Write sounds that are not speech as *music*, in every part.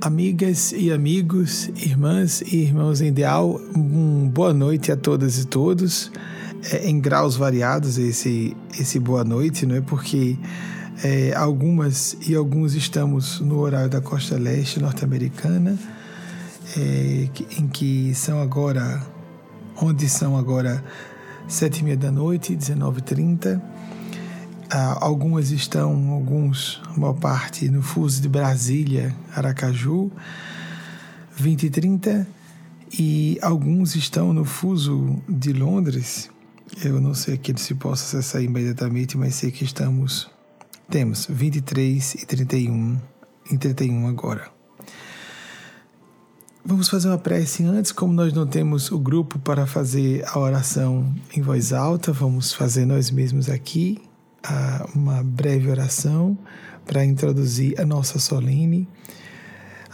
Amigas e amigos, irmãs e irmãos em ideal, um boa noite a todas e todos, é, em graus variados esse, esse boa noite, não é? Porque é, algumas e alguns estamos no horário da costa leste norte-americana, é, em que são agora, onde são agora sete e meia da noite, 19h30, ah, algumas estão, alguns, uma parte no fuso de Brasília, Aracaju, 20 e 30, e alguns estão no fuso de Londres. Eu não sei que se possa acessar imediatamente, mas sei que estamos, temos 23 e 31, em 31 agora. Vamos fazer uma prece antes, como nós não temos o grupo para fazer a oração em voz alta, vamos fazer nós mesmos aqui uma breve oração para introduzir a nossa solene,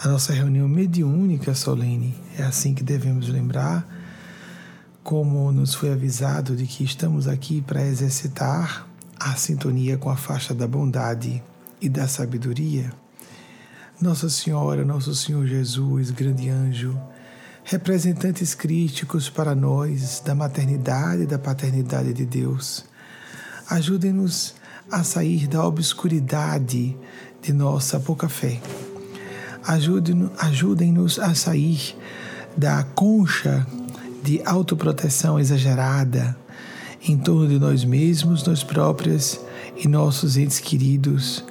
a nossa reunião mediúnica solene. É assim que devemos lembrar, como nos foi avisado de que estamos aqui para exercitar a sintonia com a faixa da bondade e da sabedoria. Nossa Senhora, Nosso Senhor Jesus, grande anjo, representantes críticos para nós da maternidade e da paternidade de Deus Ajudem-nos a sair da obscuridade de nossa pouca fé. Ajudem-nos a sair da concha de autoproteção exagerada em torno de nós mesmos, nós próprios e nossos entes queridos,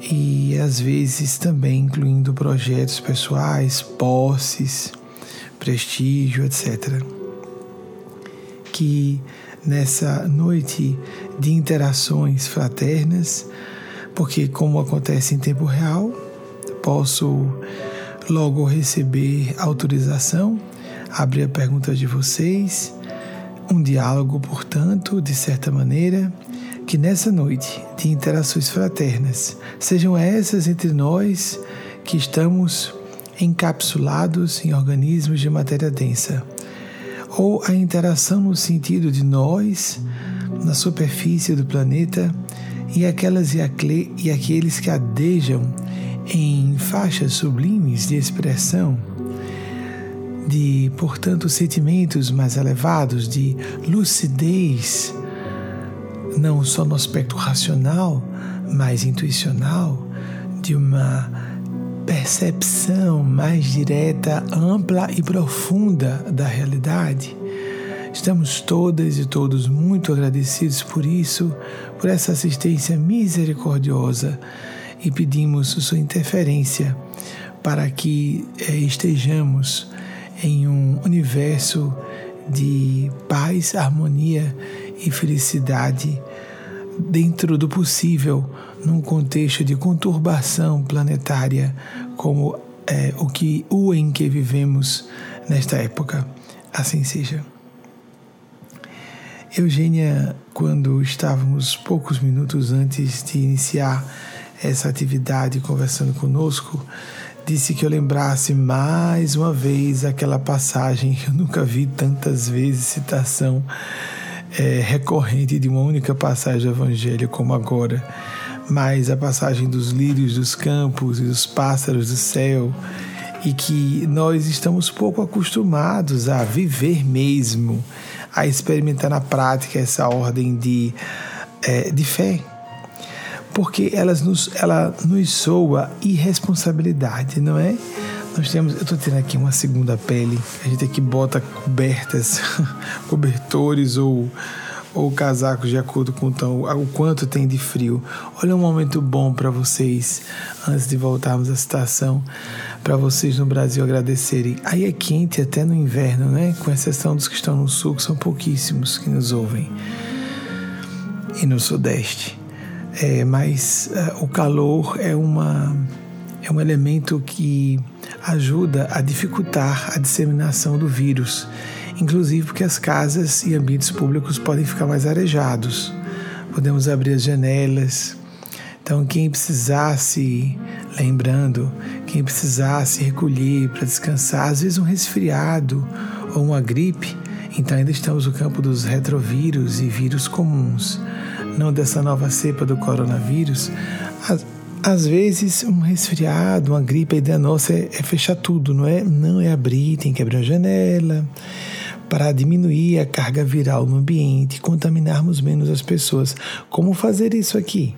e às vezes também incluindo projetos pessoais, posses, prestígio, etc. Que nessa noite de interações fraternas, porque, como acontece em tempo real, posso logo receber autorização, abrir a pergunta de vocês, um diálogo, portanto, de certa maneira, que nessa noite de interações fraternas sejam essas entre nós que estamos encapsulados em organismos de matéria densa ou a interação no sentido de nós na superfície do planeta e aquelas e, aqueles que adejam em faixas sublimes de expressão de, portanto, sentimentos mais elevados, de lucidez, não só no aspecto racional, mas intuicional, de uma percepção mais direta, ampla e profunda da realidade. Estamos todas e todos muito agradecidos por isso, por essa assistência misericordiosa e pedimos sua interferência para que eh, estejamos em um universo de paz, harmonia e felicidade dentro do possível num contexto de conturbação planetária como é, o que o em que vivemos nesta época. Assim seja. Eugênia, quando estávamos poucos minutos antes de iniciar essa atividade conversando conosco, disse que eu lembrasse mais uma vez aquela passagem que eu nunca vi tantas vezes citação é, recorrente de uma única passagem do Evangelho como agora. Mas a passagem dos lírios dos campos e dos pássaros do céu, e que nós estamos pouco acostumados a viver mesmo, a experimentar na prática essa ordem de, é, de fé. Porque elas nos, ela nos soa irresponsabilidade, não é? Nós temos, eu estou tendo aqui uma segunda pele, a gente aqui bota cobertas, *laughs* cobertores ou ou casacos de acordo com o, o quanto tem de frio. Olha um momento bom para vocês, antes de voltarmos à estação, para vocês no Brasil agradecerem. Aí é quente até no inverno, né? Com exceção dos que estão no sul, que são pouquíssimos que nos ouvem. E no sudeste. É, mas uh, o calor é uma é um elemento que ajuda a dificultar a disseminação do vírus inclusive porque as casas e ambientes públicos podem ficar mais arejados. Podemos abrir as janelas. Então, quem precisasse, lembrando, quem precisasse recolher para descansar, às vezes um resfriado ou uma gripe, então ainda estamos no campo dos retrovírus e vírus comuns, não dessa nova cepa do coronavírus. Às vezes, um resfriado, uma gripe, a ideia nossa é, é fechar tudo, não é? Não é abrir, tem que abrir a janela para diminuir a carga viral no ambiente, contaminarmos menos as pessoas. Como fazer isso aqui?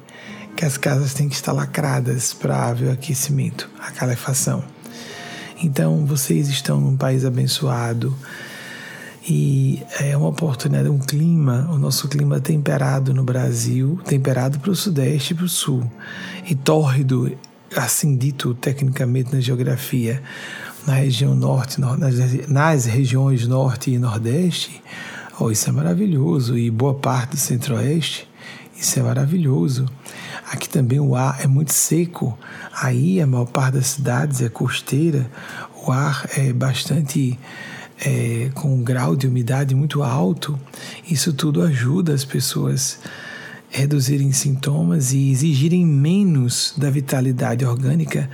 Que as casas têm que estar lacradas para haver o aquecimento, a calefação. Então, vocês estão num país abençoado e é uma oportunidade, um clima, o nosso clima temperado no Brasil, temperado para o sudeste e para o sul, e tórrido, assim dito tecnicamente na geografia, na região norte, nas, nas regiões norte e nordeste, oh, isso é maravilhoso, e boa parte do centro-oeste, isso é maravilhoso. Aqui também o ar é muito seco, aí a maior parte das cidades é costeira, o ar é bastante é, com um grau de umidade muito alto, isso tudo ajuda as pessoas a reduzirem sintomas e exigirem menos da vitalidade orgânica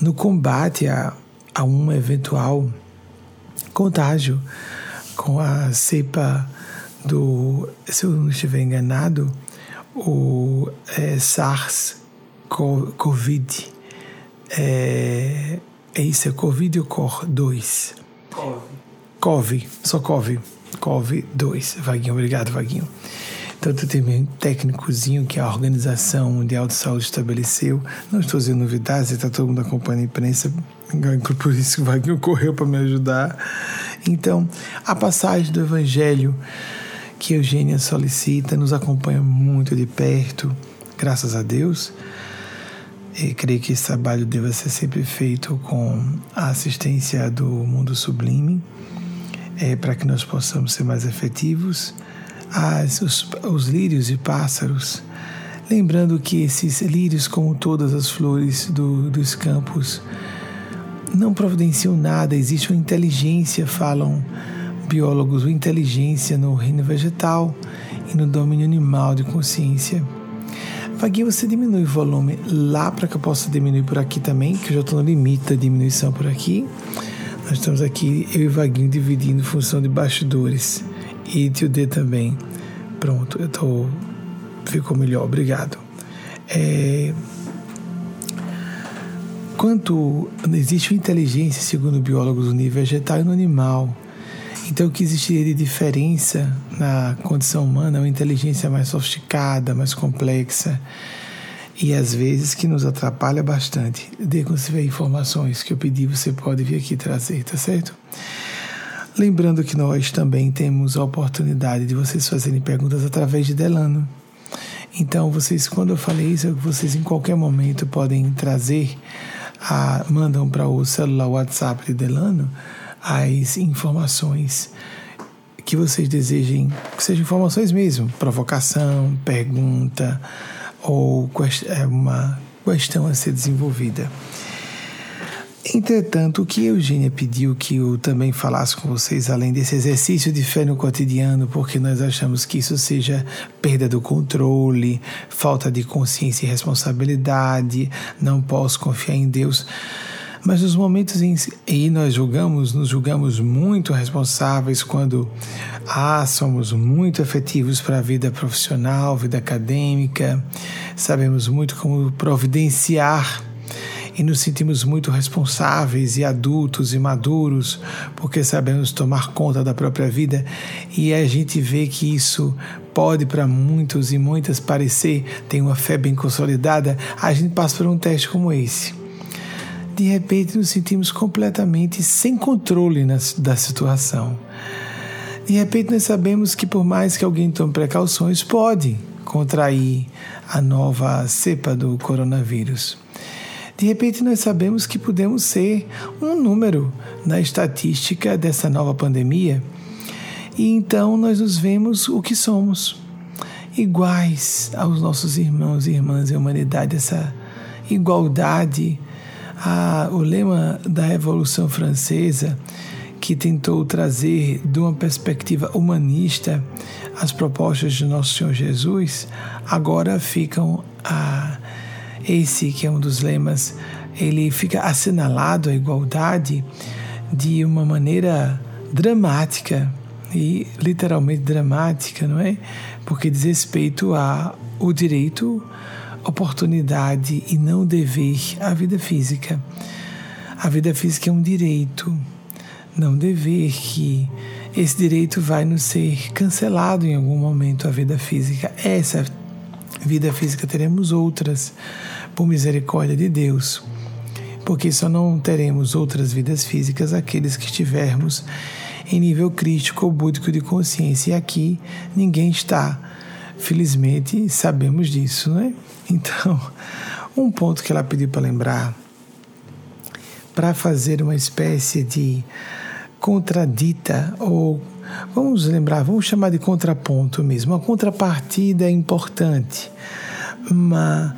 no combate a, a um eventual contágio com a cepa do, se eu não estiver enganado, o é, SARS-CoV. É, é isso, é Covid ou COR2? COVID. COV, só COV. COV 2. Vaguinho, obrigado, Vaguinho. Então, tu tem um técnicozinho que a Organização Mundial de Saúde estabeleceu. Não estou dizendo novidades, está todo mundo acompanhando a imprensa, por isso que o Vaguinho correu para me ajudar. Então, a passagem do Evangelho que Eugênia solicita nos acompanha muito de perto, graças a Deus. E creio que esse trabalho deva ser sempre feito com a assistência do mundo sublime é, para que nós possamos ser mais efetivos, as, os, os lírios e pássaros, lembrando que esses lírios, como todas as flores do, dos campos, não providenciam nada, existe uma inteligência, falam biólogos, uma inteligência no reino vegetal e no domínio animal de consciência. Vaguinho, você diminui o volume lá para que eu possa diminuir por aqui também, que eu já estou no limite da diminuição por aqui. Nós estamos aqui, eu e Vaguinho, dividindo função de bastidores. E tio D também. Pronto, eu tô. Ficou melhor, obrigado. É, quanto existe inteligência, segundo biólogos, no nível vegetal e no animal. Então, o que existiria de diferença na condição humana é uma inteligência mais sofisticada, mais complexa e às vezes que nos atrapalha bastante. De quando você vê informações que eu pedi, você pode vir aqui trazer, tá certo? Lembrando que nós também temos a oportunidade de vocês fazerem perguntas através de Delano. Então, vocês, quando eu falei isso, vocês em qualquer momento podem trazer, a, mandam para o celular WhatsApp de Delano as informações que vocês desejem, que sejam informações mesmo, provocação, pergunta, ou é uma questão a ser desenvolvida. Entretanto, o que Eugênia pediu que eu também falasse com vocês, além desse exercício de fé no cotidiano, porque nós achamos que isso seja perda do controle, falta de consciência e responsabilidade, não posso confiar em Deus. Mas nos momentos em que nós julgamos, nos julgamos muito responsáveis quando ah, somos muito efetivos para a vida profissional, vida acadêmica, sabemos muito como providenciar e nos sentimos muito responsáveis e adultos e maduros porque sabemos tomar conta da própria vida e a gente vê que isso pode para muitos e muitas parecer tem uma fé bem consolidada, a gente passa por um teste como esse de repente nos sentimos completamente sem controle na, da situação. De repente nós sabemos que por mais que alguém tome precauções, pode contrair a nova cepa do coronavírus. De repente nós sabemos que podemos ser um número na estatística dessa nova pandemia. E então nós nos vemos o que somos, iguais aos nossos irmãos e irmãs em humanidade, essa igualdade a, o lema da Revolução Francesa, que tentou trazer de uma perspectiva humanista as propostas de Nosso Senhor Jesus, agora ficam a esse que é um dos lemas, ele fica assinalado a igualdade de uma maneira dramática e literalmente dramática, não é? Porque diz respeito ao direito oportunidade e não dever à vida física. A vida física é um direito, não dever que esse direito vai nos ser cancelado em algum momento a vida física. Essa vida física teremos outras por misericórdia de Deus. Porque só não teremos outras vidas físicas aqueles que estivermos em nível crítico ou búdico de consciência. E aqui ninguém está. Felizmente sabemos disso, né? Então, um ponto que ela pediu para lembrar para fazer uma espécie de contradita ou vamos lembrar, vamos chamar de contraponto mesmo, uma contrapartida importante, uma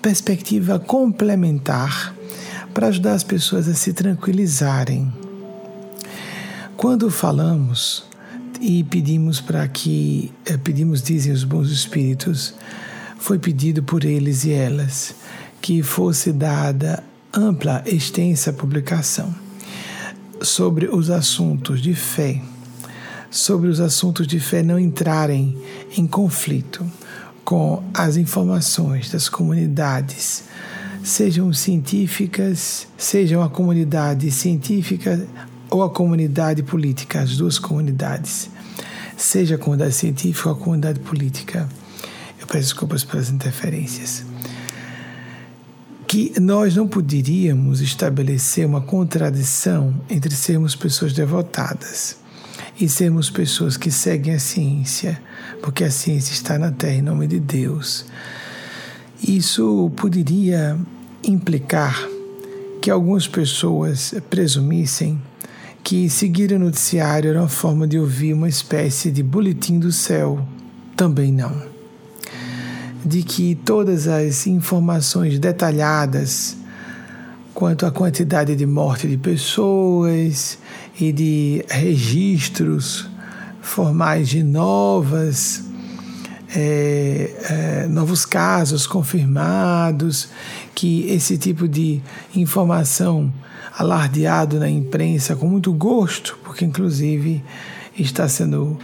perspectiva complementar para ajudar as pessoas a se tranquilizarem. Quando falamos e pedimos para que eh, pedimos dizem os bons espíritos, foi pedido por eles e elas que fosse dada ampla, extensa publicação sobre os assuntos de fé, sobre os assuntos de fé não entrarem em conflito com as informações das comunidades, sejam científicas, sejam a comunidade científica ou a comunidade política, as duas comunidades, seja a comunidade científica ou a comunidade política. Eu peço desculpas pelas interferências que nós não poderíamos estabelecer uma contradição entre sermos pessoas devotadas e sermos pessoas que seguem a ciência, porque a ciência está na Terra em nome de Deus. Isso poderia implicar que algumas pessoas presumissem que seguir o noticiário era uma forma de ouvir uma espécie de boletim do céu. Também não de que todas as informações detalhadas quanto à quantidade de morte de pessoas e de registros formais de novas é, é, novos casos confirmados, que esse tipo de informação alardeado na imprensa com muito gosto, porque inclusive está sendo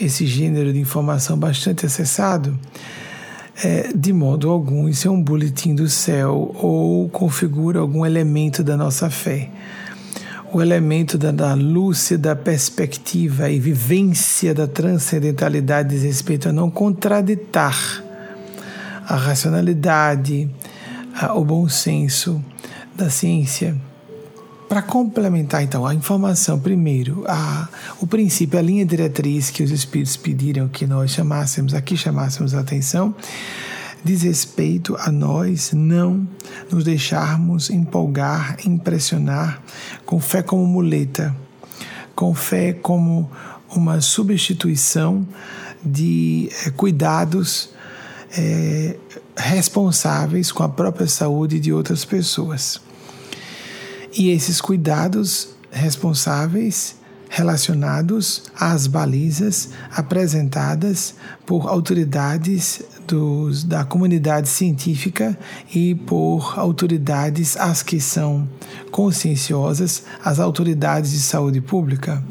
esse gênero de informação bastante acessado, é, de modo algum isso é um boletim do céu ou configura algum elemento da nossa fé. O elemento da, da lúcida perspectiva e vivência da transcendentalidade diz respeito a não contraditar a racionalidade, a, o bom senso da ciência. Para complementar, então, a informação, primeiro, a, o princípio, a linha diretriz que os Espíritos pediram que nós chamássemos, aqui chamássemos a atenção, diz respeito a nós não nos deixarmos empolgar, impressionar com fé como muleta, com fé como uma substituição de é, cuidados é, responsáveis com a própria saúde de outras pessoas. E esses cuidados responsáveis relacionados às balizas apresentadas por autoridades dos, da comunidade científica e por autoridades as que são conscienciosas, as autoridades de saúde pública.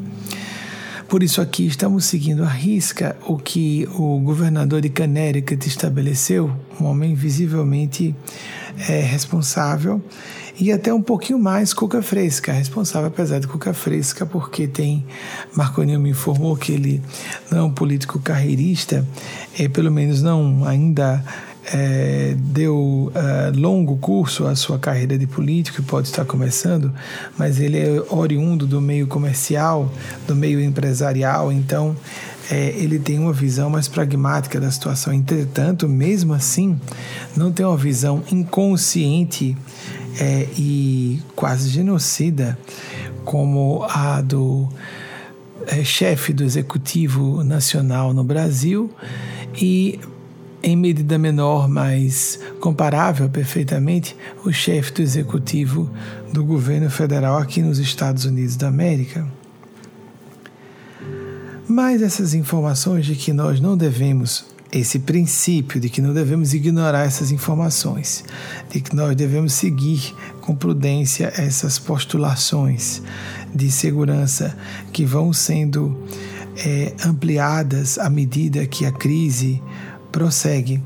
Por isso aqui estamos seguindo à risca o que o governador de Connecticut estabeleceu, um homem visivelmente é, responsável e até um pouquinho mais cuca fresca, responsável apesar de cuca fresca, porque tem, Marconinho me informou que ele não é um político carreirista, é, pelo menos não ainda é, deu uh, longo curso à sua carreira de político pode estar começando, mas ele é oriundo do meio comercial, do meio empresarial, então é, ele tem uma visão mais pragmática da situação. Entretanto, mesmo assim, não tem uma visão inconsciente é, e quase genocida como a do é, chefe do Executivo Nacional no Brasil e em medida menor, mas comparável perfeitamente, o chefe do executivo do governo federal aqui nos Estados Unidos da América. Mas essas informações de que nós não devemos esse princípio de que não devemos ignorar essas informações, de que nós devemos seguir com prudência essas postulações de segurança que vão sendo é, ampliadas à medida que a crise prossegue.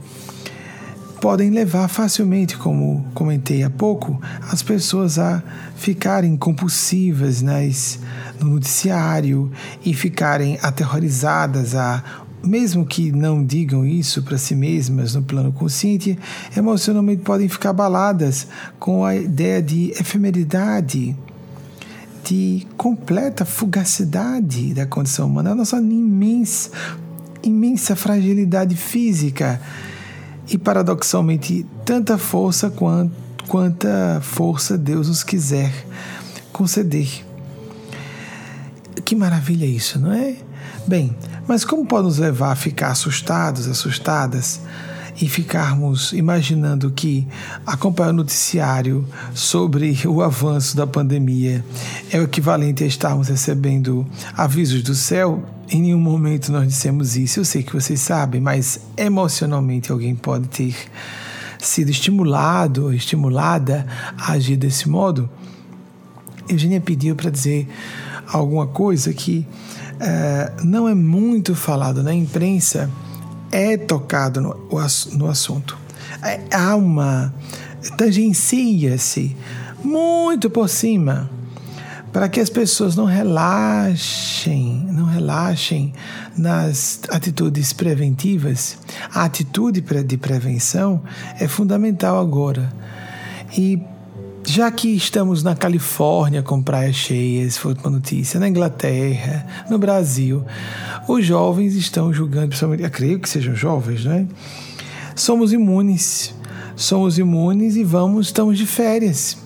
podem levar facilmente, como comentei há pouco, as pessoas a ficarem compulsivas nas, no noticiário e ficarem aterrorizadas a mesmo que não digam isso para si mesmas no plano consciente, emocionalmente podem ficar abaladas com a ideia de efemeridade, de completa fugacidade da condição humana, a nossa imensa, imensa fragilidade física e paradoxalmente tanta força quanto, quanta força Deus nos quiser conceder. Que maravilha isso, não é? Bem, mas como pode nos levar a ficar assustados, assustadas e ficarmos imaginando que acompanhar o noticiário sobre o avanço da pandemia é o equivalente a estarmos recebendo avisos do céu? Em nenhum momento nós dissemos isso. Eu sei que vocês sabem, mas emocionalmente alguém pode ter sido estimulado ou estimulada a agir desse modo. Eugênia pediu para dizer alguma coisa que é, não é muito falado na imprensa, é tocado no, no assunto. É, há uma. tangencia-se muito por cima para que as pessoas não relaxem, não relaxem nas atitudes preventivas. A atitude de prevenção é fundamental agora. E já que estamos na Califórnia com praias cheias, foi uma notícia, na Inglaterra, no Brasil, os jovens estão julgando, principalmente, eu creio que sejam jovens, não é? Somos imunes, somos imunes e vamos, estamos de férias.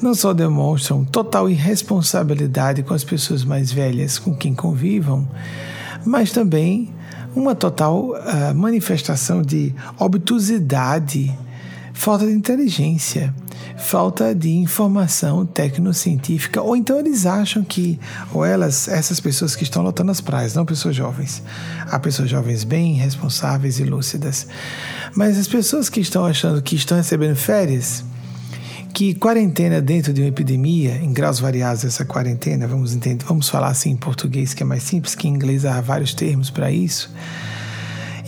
Não só demonstram total irresponsabilidade com as pessoas mais velhas com quem convivam, mas também uma total uh, manifestação de obtusidade, falta de inteligência falta de informação tecnocientífica, ou então eles acham que, ou elas, essas pessoas que estão lotando as praias, não pessoas jovens, há pessoas jovens bem responsáveis e lúcidas, mas as pessoas que estão achando que estão recebendo férias, que quarentena dentro de uma epidemia, em graus variados essa quarentena, vamos entender, vamos falar assim em português que é mais simples, que em inglês há vários termos para isso,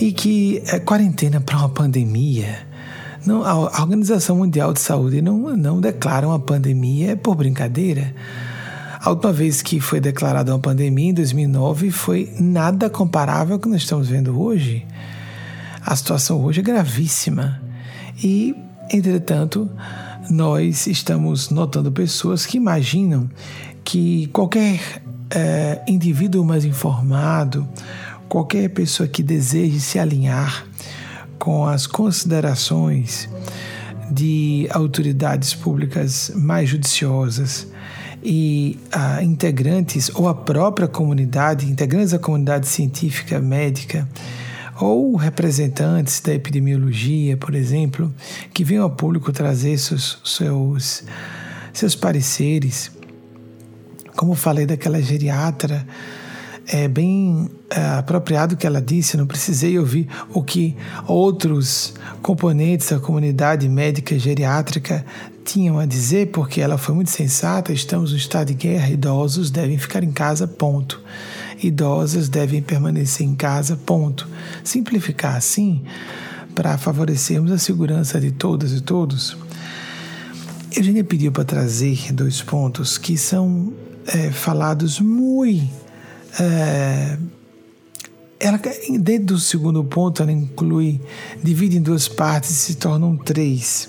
e que é quarentena para uma pandemia não, a Organização Mundial de Saúde não, não declara uma pandemia por brincadeira. A última vez que foi declarada uma pandemia, em 2009, foi nada comparável ao que nós estamos vendo hoje. A situação hoje é gravíssima. E, entretanto, nós estamos notando pessoas que imaginam que qualquer é, indivíduo mais informado, qualquer pessoa que deseje se alinhar com as considerações de autoridades públicas mais judiciosas e ah, integrantes ou a própria comunidade, integrantes da comunidade científica médica ou representantes da epidemiologia, por exemplo, que venham ao público trazer seus, seus, seus pareceres. Como falei daquela geriatra é bem é, apropriado o que ela disse, não precisei ouvir o que outros componentes da comunidade médica geriátrica tinham a dizer, porque ela foi muito sensata. Estamos no estado de guerra, idosos devem ficar em casa, ponto. Idosas devem permanecer em casa, ponto. Simplificar assim para favorecermos a segurança de todas e todos. Eugênia pediu para trazer dois pontos que são é, falados muito é, ela, dentro do segundo ponto, ela inclui, divide em duas partes e se tornam três,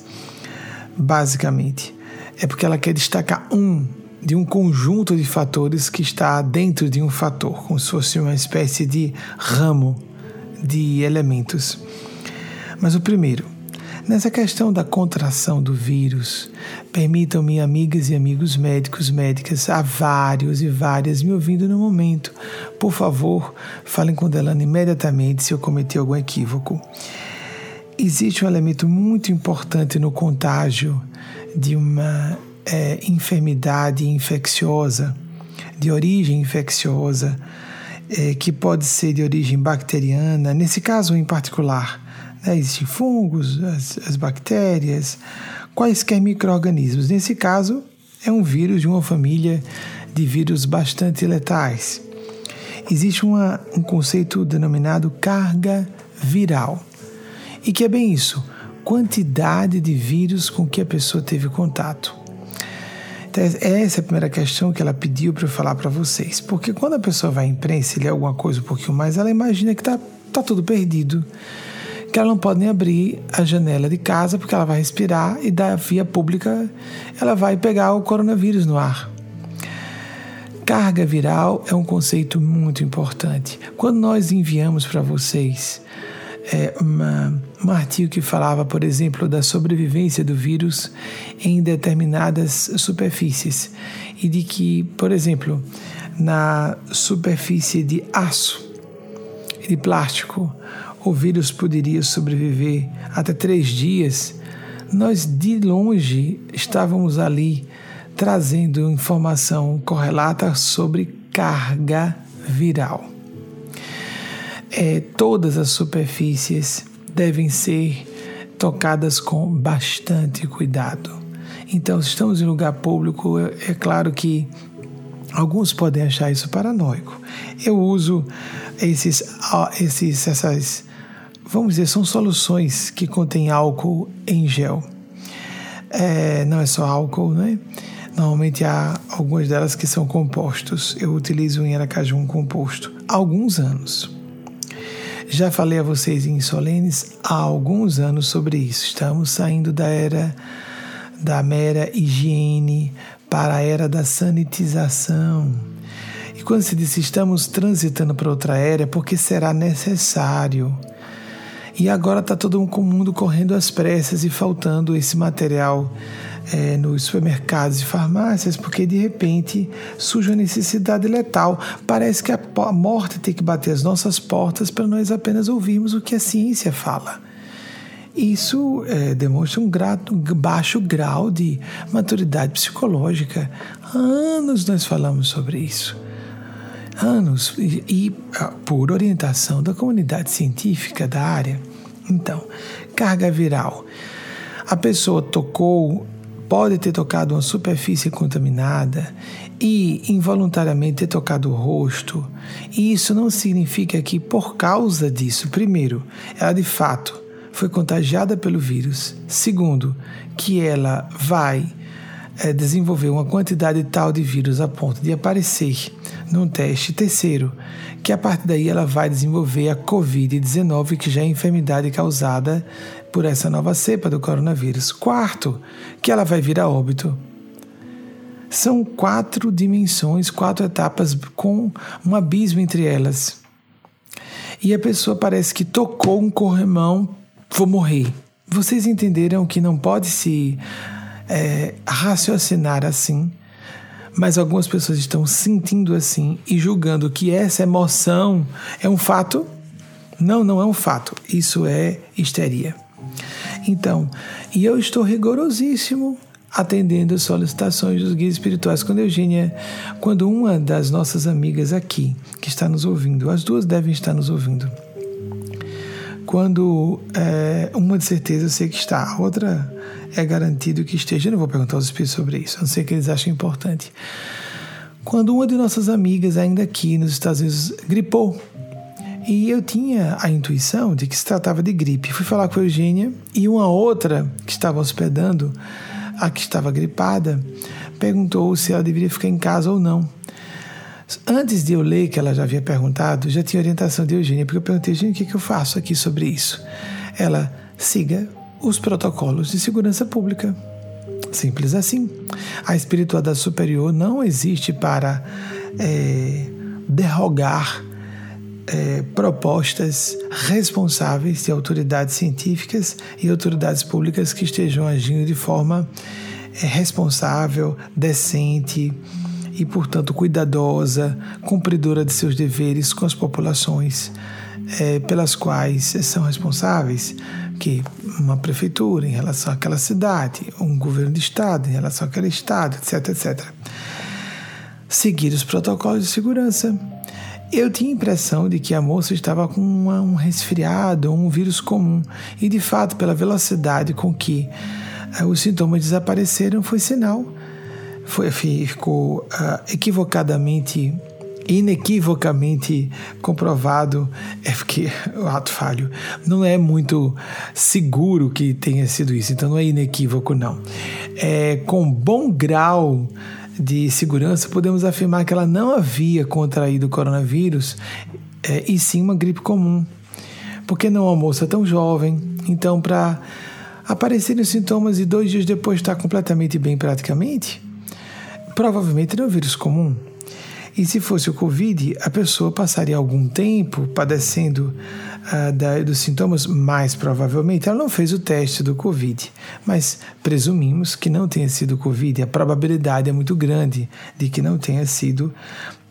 basicamente. É porque ela quer destacar um de um conjunto de fatores que está dentro de um fator, como se fosse uma espécie de ramo de elementos. Mas o primeiro, Nessa questão da contração do vírus, permitam-me, amigas e amigos médicos, médicas, há vários e várias me ouvindo no momento. Por favor, falem com Delano imediatamente se eu cometi algum equívoco. Existe um elemento muito importante no contágio de uma é, enfermidade infecciosa, de origem infecciosa, é, que pode ser de origem bacteriana, nesse caso em particular né? Existem fungos, as, as bactérias, quaisquer micro-organismos. Nesse caso, é um vírus de uma família de vírus bastante letais. Existe uma, um conceito denominado carga viral. E que é bem isso. quantidade de vírus com que a pessoa teve contato. Então, essa é a primeira questão que ela pediu para eu falar para vocês. Porque quando a pessoa vai à imprensa e lê alguma coisa um pouquinho mais, ela imagina que está tá tudo perdido. Que ela não pode nem abrir a janela de casa porque ela vai respirar e da via pública ela vai pegar o coronavírus no ar. Carga viral é um conceito muito importante. Quando nós enviamos para vocês é, uma, um artigo que falava, por exemplo, da sobrevivência do vírus em determinadas superfícies e de que, por exemplo, na superfície de aço e de plástico, o vírus poderia sobreviver até três dias. Nós de longe estávamos ali trazendo informação correlata sobre carga viral. É, todas as superfícies devem ser tocadas com bastante cuidado. Então, se estamos em lugar público, é, é claro que alguns podem achar isso paranoico. Eu uso esses, esses, essas, vamos dizer, são soluções que contêm álcool em gel. É, não é só álcool, né? Normalmente há algumas delas que são compostos. Eu utilizo em Aracaju um composto há alguns anos. Já falei a vocês em Solenes há alguns anos sobre isso. Estamos saindo da era da mera higiene para a era da sanitização. E quando se diz estamos transitando para outra era, é porque será necessário. E agora está todo mundo correndo às pressas e faltando esse material é, nos supermercados e farmácias, porque de repente surge uma necessidade letal. Parece que a, a morte tem que bater as nossas portas para nós apenas ouvirmos o que a ciência fala. Isso é, demonstra um, grato, um baixo grau de maturidade psicológica. Há anos nós falamos sobre isso. Anos, e, e ah, por orientação da comunidade científica da área. Então, carga viral. A pessoa tocou pode ter tocado uma superfície contaminada e involuntariamente ter tocado o rosto. E isso não significa que, por causa disso, primeiro, ela de fato foi contagiada pelo vírus. Segundo, que ela vai é, desenvolver uma quantidade tal de vírus a ponto de aparecer num teste. Terceiro, que a partir daí ela vai desenvolver a Covid-19, que já é a enfermidade causada por essa nova cepa do coronavírus. Quarto, que ela vai vir a óbito. São quatro dimensões, quatro etapas com um abismo entre elas. E a pessoa parece que tocou um corrimão, vou morrer. Vocês entenderam que não pode se é, raciocinar assim, mas algumas pessoas estão sentindo assim e julgando que essa emoção é um fato? Não, não é um fato. Isso é histeria. Então, e eu estou rigorosíssimo atendendo as solicitações dos guias espirituais. Quando Eugênia, quando uma das nossas amigas aqui, que está nos ouvindo, as duas devem estar nos ouvindo, quando é, uma de certeza eu sei que está, a outra é garantido que esteja. Eu não vou perguntar aos espíritos sobre isso, a não ser que eles achem importante. Quando uma de nossas amigas, ainda aqui nos Estados Unidos, gripou, e eu tinha a intuição de que se tratava de gripe. Fui falar com a Eugênia e uma outra que estava hospedando, a que estava gripada, perguntou se ela deveria ficar em casa ou não. Antes de eu ler que ela já havia perguntado, já tinha orientação de Eugênia, porque eu perguntei, Eugênia, o que, que eu faço aqui sobre isso? Ela, siga os protocolos de segurança pública. Simples assim. A espiritualidade superior não existe para é, derrogar é, propostas responsáveis de autoridades científicas e autoridades públicas que estejam agindo de forma é, responsável, decente e, portanto, cuidadosa, cumpridora de seus deveres com as populações é, pelas quais são responsáveis, uma prefeitura em relação àquela cidade, um governo de estado em relação àquele estado, etc, etc. Seguir os protocolos de segurança eu tinha a impressão de que a moça estava com uma, um resfriado, um vírus comum, e de fato, pela velocidade com que uh, os sintomas desapareceram, foi sinal. Foi, ficou uh, equivocadamente inequivocamente comprovado é porque *laughs* o ato falho não é muito seguro que tenha sido isso, então não é inequívoco, não. É, com bom grau de segurança, podemos afirmar que ela não havia contraído o coronavírus é, e sim uma gripe comum. Porque não uma moça tão jovem, então para aparecerem os sintomas e dois dias depois estar completamente bem praticamente, provavelmente não é um vírus comum. E se fosse o Covid, a pessoa passaria algum tempo padecendo uh, da, dos sintomas, mais provavelmente ela não fez o teste do Covid. Mas presumimos que não tenha sido Covid, a probabilidade é muito grande de que não tenha sido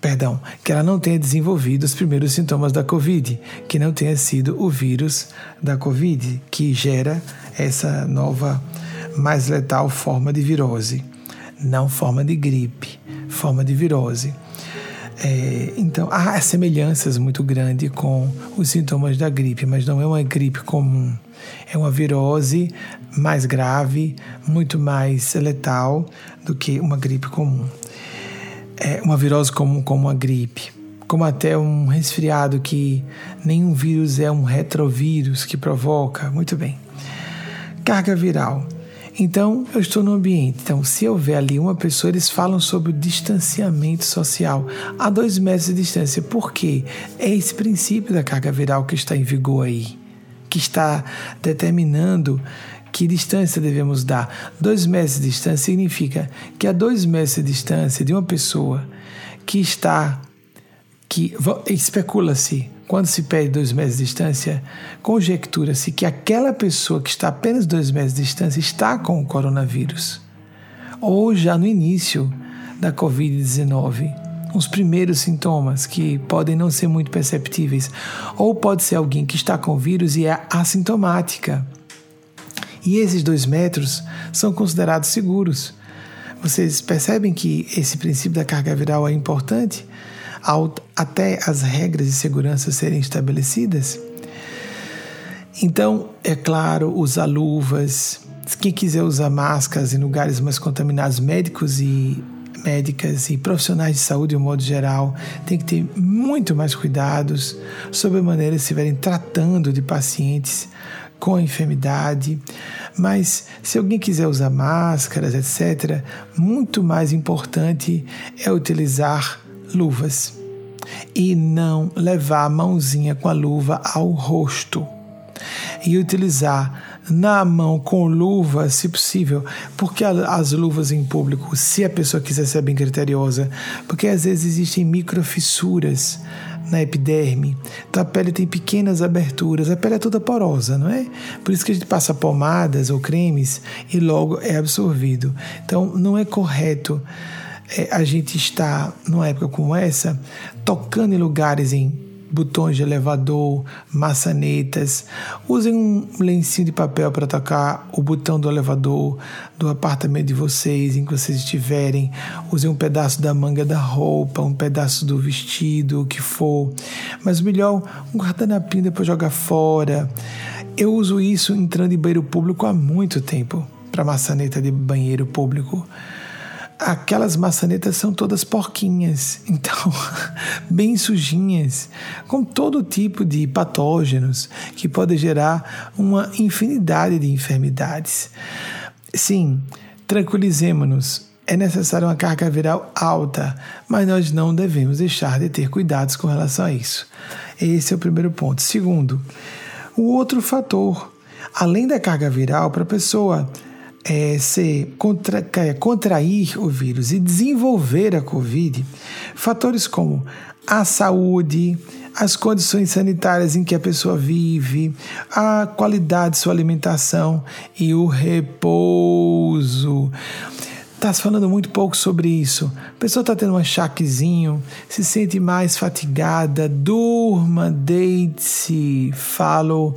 perdão, que ela não tenha desenvolvido os primeiros sintomas da Covid, que não tenha sido o vírus da Covid que gera essa nova, mais letal forma de virose, não forma de gripe, forma de virose. É, então, há semelhanças muito grandes com os sintomas da gripe, mas não é uma gripe comum. É uma virose mais grave, muito mais letal do que uma gripe comum. É uma virose comum como uma gripe, como até um resfriado que nenhum vírus é um retrovírus que provoca. Muito bem. Carga viral. Então, eu estou no ambiente. Então, se houver ali uma pessoa, eles falam sobre o distanciamento social a dois metros de distância. Por quê? É esse princípio da carga viral que está em vigor aí, que está determinando que distância devemos dar. Dois metros de distância significa que a dois metros de distância de uma pessoa que está, que especula-se quando se pede dois metros de distância, conjectura-se que aquela pessoa que está apenas dois metros de distância está com o coronavírus. Ou já no início da Covid-19, os primeiros sintomas que podem não ser muito perceptíveis. Ou pode ser alguém que está com vírus e é assintomática. E esses dois metros são considerados seguros. Vocês percebem que esse princípio da carga viral é importante? Até as regras de segurança serem estabelecidas. Então, é claro, usar luvas. Quem quiser usar máscaras em lugares mais contaminados, médicos e médicas e profissionais de saúde, de um modo geral, tem que ter muito mais cuidados sobre a maneira se estiverem tratando de pacientes com enfermidade. Mas se alguém quiser usar máscaras, etc., muito mais importante é utilizar luvas e não levar a mãozinha com a luva ao rosto e utilizar na mão com luva, se possível, porque as luvas em público, se a pessoa quiser ser bem criteriosa, porque às vezes existem microfissuras na epiderme, então a pele tem pequenas aberturas, a pele é toda porosa, não é? Por isso que a gente passa pomadas ou cremes e logo é absorvido. Então não é correto é, a gente está, numa época como essa, tocando em lugares em botões de elevador, maçanetas. Usem um lencinho de papel para tocar o botão do elevador do apartamento de vocês, em que vocês estiverem. Usem um pedaço da manga da roupa, um pedaço do vestido, o que for. Mas melhor, um guardanapinho depois jogar fora. Eu uso isso entrando em banheiro público há muito tempo para maçaneta de banheiro público aquelas maçanetas são todas porquinhas, *laughs* então bem sujinhas, com todo tipo de patógenos que podem gerar uma infinidade de enfermidades. Sim, tranquilizemos-nos. É necessária uma carga viral alta, mas nós não devemos deixar de ter cuidados com relação a isso. Esse é o primeiro ponto. Segundo, o outro fator, além da carga viral, para a pessoa é, se contra, contrair o vírus e desenvolver a Covid, fatores como a saúde, as condições sanitárias em que a pessoa vive, a qualidade de sua alimentação e o repouso. Está se falando muito pouco sobre isso. A pessoa está tendo um achaquezinho, se sente mais fatigada, durma, deite-se. Falo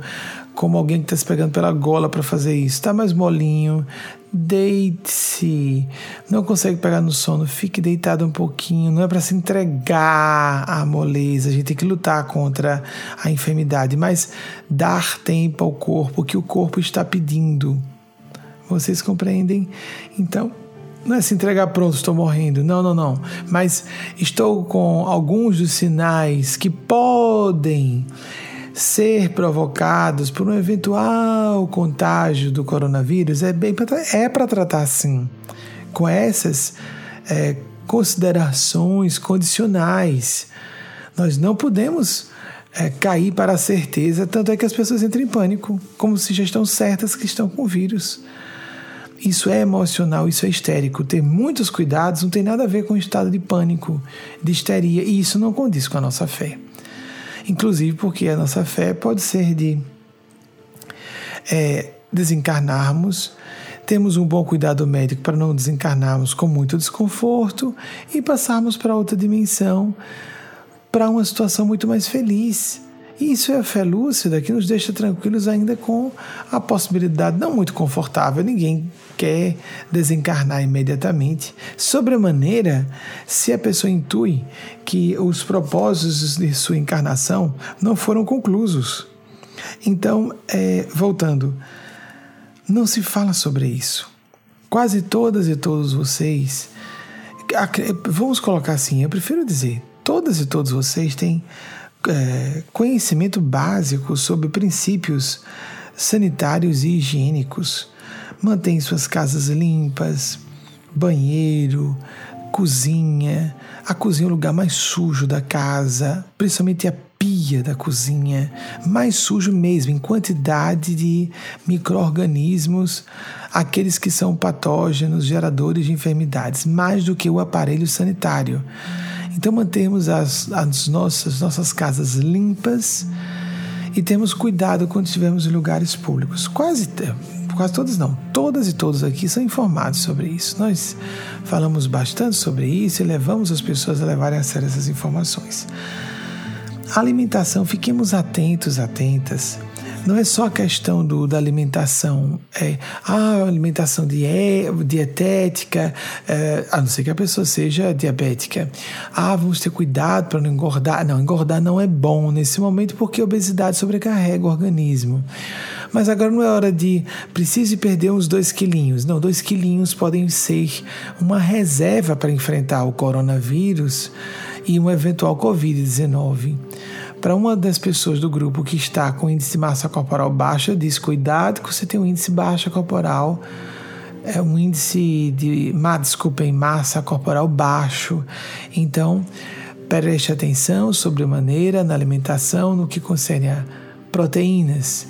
como alguém que está se pegando pela gola para fazer isso. Está mais molinho, deite-se. Não consegue pegar no sono, fique deitado um pouquinho. Não é para se entregar à moleza, a gente tem que lutar contra a enfermidade, mas dar tempo ao corpo, que o corpo está pedindo. Vocês compreendem? Então, não é se entregar pronto, estou morrendo. Não, não, não. Mas estou com alguns dos sinais que podem ser provocados por um eventual contágio do coronavírus. É bem é para tratar assim, com essas é, considerações condicionais. Nós não podemos é, cair para a certeza, tanto é que as pessoas entram em pânico, como se já estão certas que estão com o vírus. Isso é emocional, isso é histérico. Ter muitos cuidados não tem nada a ver com o estado de pânico, de histeria, e isso não condiz com a nossa fé. Inclusive porque a nossa fé pode ser de é, desencarnarmos, temos um bom cuidado médico para não desencarnarmos com muito desconforto e passarmos para outra dimensão, para uma situação muito mais feliz. E isso é a fé lúcida que nos deixa tranquilos ainda com a possibilidade não muito confortável. Ninguém quer desencarnar imediatamente. Sobremaneira, se a pessoa intui que os propósitos de sua encarnação não foram conclusos. Então, é, voltando, não se fala sobre isso. Quase todas e todos vocês, vamos colocar assim, eu prefiro dizer, todas e todos vocês têm é, conhecimento básico sobre princípios sanitários e higiênicos. Mantém suas casas limpas, banheiro, cozinha. A cozinha é o lugar mais sujo da casa, principalmente a pia da cozinha, mais sujo mesmo, em quantidade de micro-organismos, aqueles que são patógenos, geradores de enfermidades, mais do que o aparelho sanitário. Então mantermos as, as nossas, nossas casas limpas e temos cuidado quando estivermos em lugares públicos. Quase, quase todos não, todas e todos aqui são informados sobre isso. Nós falamos bastante sobre isso e levamos as pessoas a levarem a sério essas informações. Alimentação, fiquemos atentos, atentas não é só a questão do, da alimentação, é a alimentação die, dietética, é, a não ser que a pessoa seja diabética. Ah, vamos ter cuidado para não engordar. Não, engordar não é bom nesse momento porque a obesidade sobrecarrega o organismo. Mas agora não é hora de precise perder uns dois quilinhos. Não, dois quilinhos podem ser uma reserva para enfrentar o coronavírus e um eventual Covid-19. Para uma das pessoas do grupo que está com índice de massa corporal baixo, eu disse: cuidado que você tem um índice baixo corporal, é um índice de, desculpem, massa corporal baixo. Então, preste atenção sobre maneira na alimentação no que concerne a proteínas.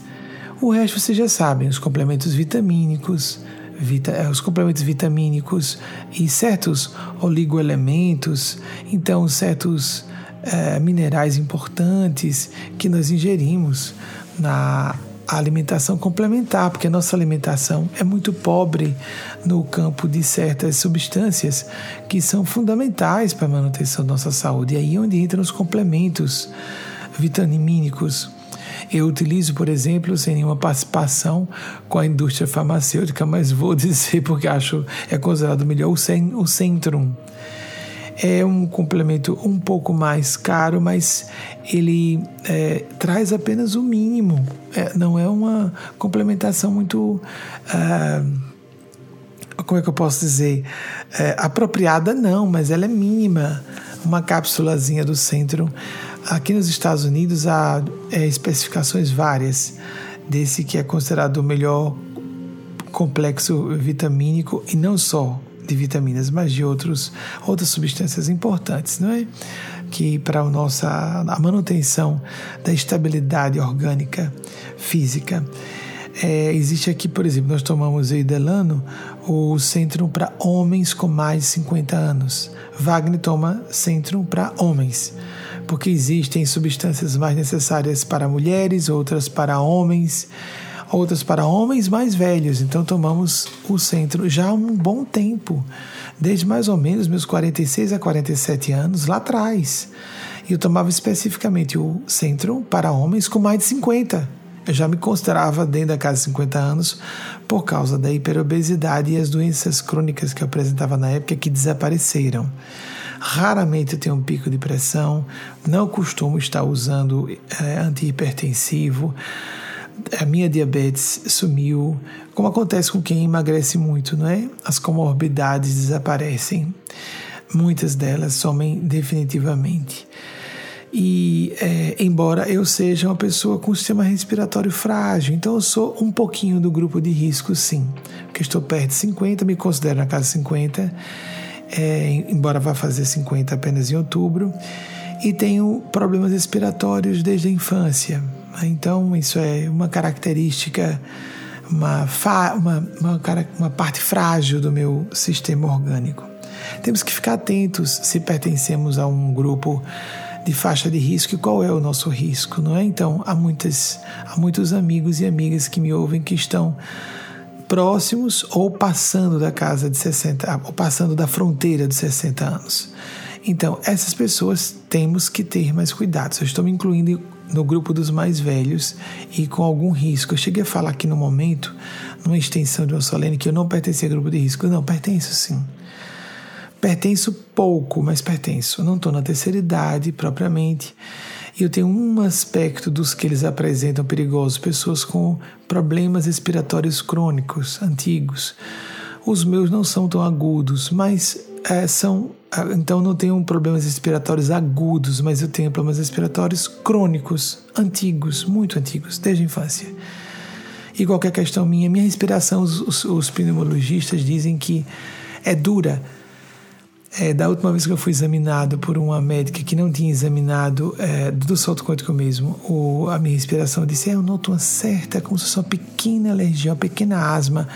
O resto vocês já sabem, os complementos vitamínicos, vita, é, os complementos vitamínicos e certos oligoelementos, então certos é, minerais importantes que nós ingerimos na alimentação complementar, porque a nossa alimentação é muito pobre no campo de certas substâncias que são fundamentais para a manutenção da nossa saúde. E aí é onde entram os complementos vitamínicos. Eu utilizo, por exemplo, sem nenhuma participação com a indústria farmacêutica, mas vou *laughs* dizer porque acho é considerado melhor o Centrum é um complemento um pouco mais caro, mas ele é, traz apenas o mínimo. É, não é uma complementação muito. Uh, como é que eu posso dizer? É, apropriada, não, mas ela é mínima. Uma cápsulazinha do centro. Aqui nos Estados Unidos há é, especificações várias desse que é considerado o melhor complexo vitamínico e não só de vitaminas, mas de outros, outras substâncias importantes, não é? Que para a nossa a manutenção da estabilidade orgânica física. É, existe aqui, por exemplo, nós tomamos Eidelano, o Centrum para homens com mais de 50 anos. Wagner toma Centrum para homens, porque existem substâncias mais necessárias para mulheres, outras para homens outras para homens mais velhos. Então tomamos o centro já há um bom tempo, desde mais ou menos meus 46 a 47 anos lá atrás. E eu tomava especificamente o centro para homens com mais de 50. Eu já me considerava dentro da casa de 50 anos por causa da hiperobesidade e as doenças crônicas que eu apresentava na época que desapareceram. Raramente eu tenho um pico de pressão, não costumo estar usando é, antihipertensivo a minha diabetes sumiu, como acontece com quem emagrece muito, não é? As comorbidades desaparecem, muitas delas somem definitivamente. E é, embora eu seja uma pessoa com sistema respiratório frágil, então eu sou um pouquinho do grupo de risco, sim. Porque estou perto de 50, me considero na casa 50, é, embora vá fazer 50 apenas em outubro, e tenho problemas respiratórios desde a infância. Então, isso é uma característica, uma, uma, uma, uma parte frágil do meu sistema orgânico. Temos que ficar atentos se pertencemos a um grupo de faixa de risco e qual é o nosso risco, não é? Então, há, muitas, há muitos amigos e amigas que me ouvem que estão próximos ou passando da casa de 60, ou passando da fronteira de 60 anos. Então, essas pessoas temos que ter mais cuidado. Eu estou me incluindo no grupo dos mais velhos e com algum risco. Eu cheguei a falar aqui no momento, numa extensão de uma solene, que eu não pertencia ao grupo de risco. Não, pertenço sim. Pertenço pouco, mas pertenço. Não estou na terceira idade propriamente. E eu tenho um aspecto dos que eles apresentam perigosos, pessoas com problemas respiratórios crônicos, antigos. Os meus não são tão agudos, mas é, são. Ah, então não tenho problemas respiratórios agudos, mas eu tenho problemas respiratórios crônicos, antigos, muito antigos, desde a infância. E qualquer questão minha, minha respiração, os, os, os pneumologistas dizem que é dura, é, da última vez que eu fui examinado por uma médica que não tinha examinado é, do solto quântico mesmo, o, a minha respiração, disse: é, Eu noto uma certa, como se fosse uma pequena alergia, uma pequena asma.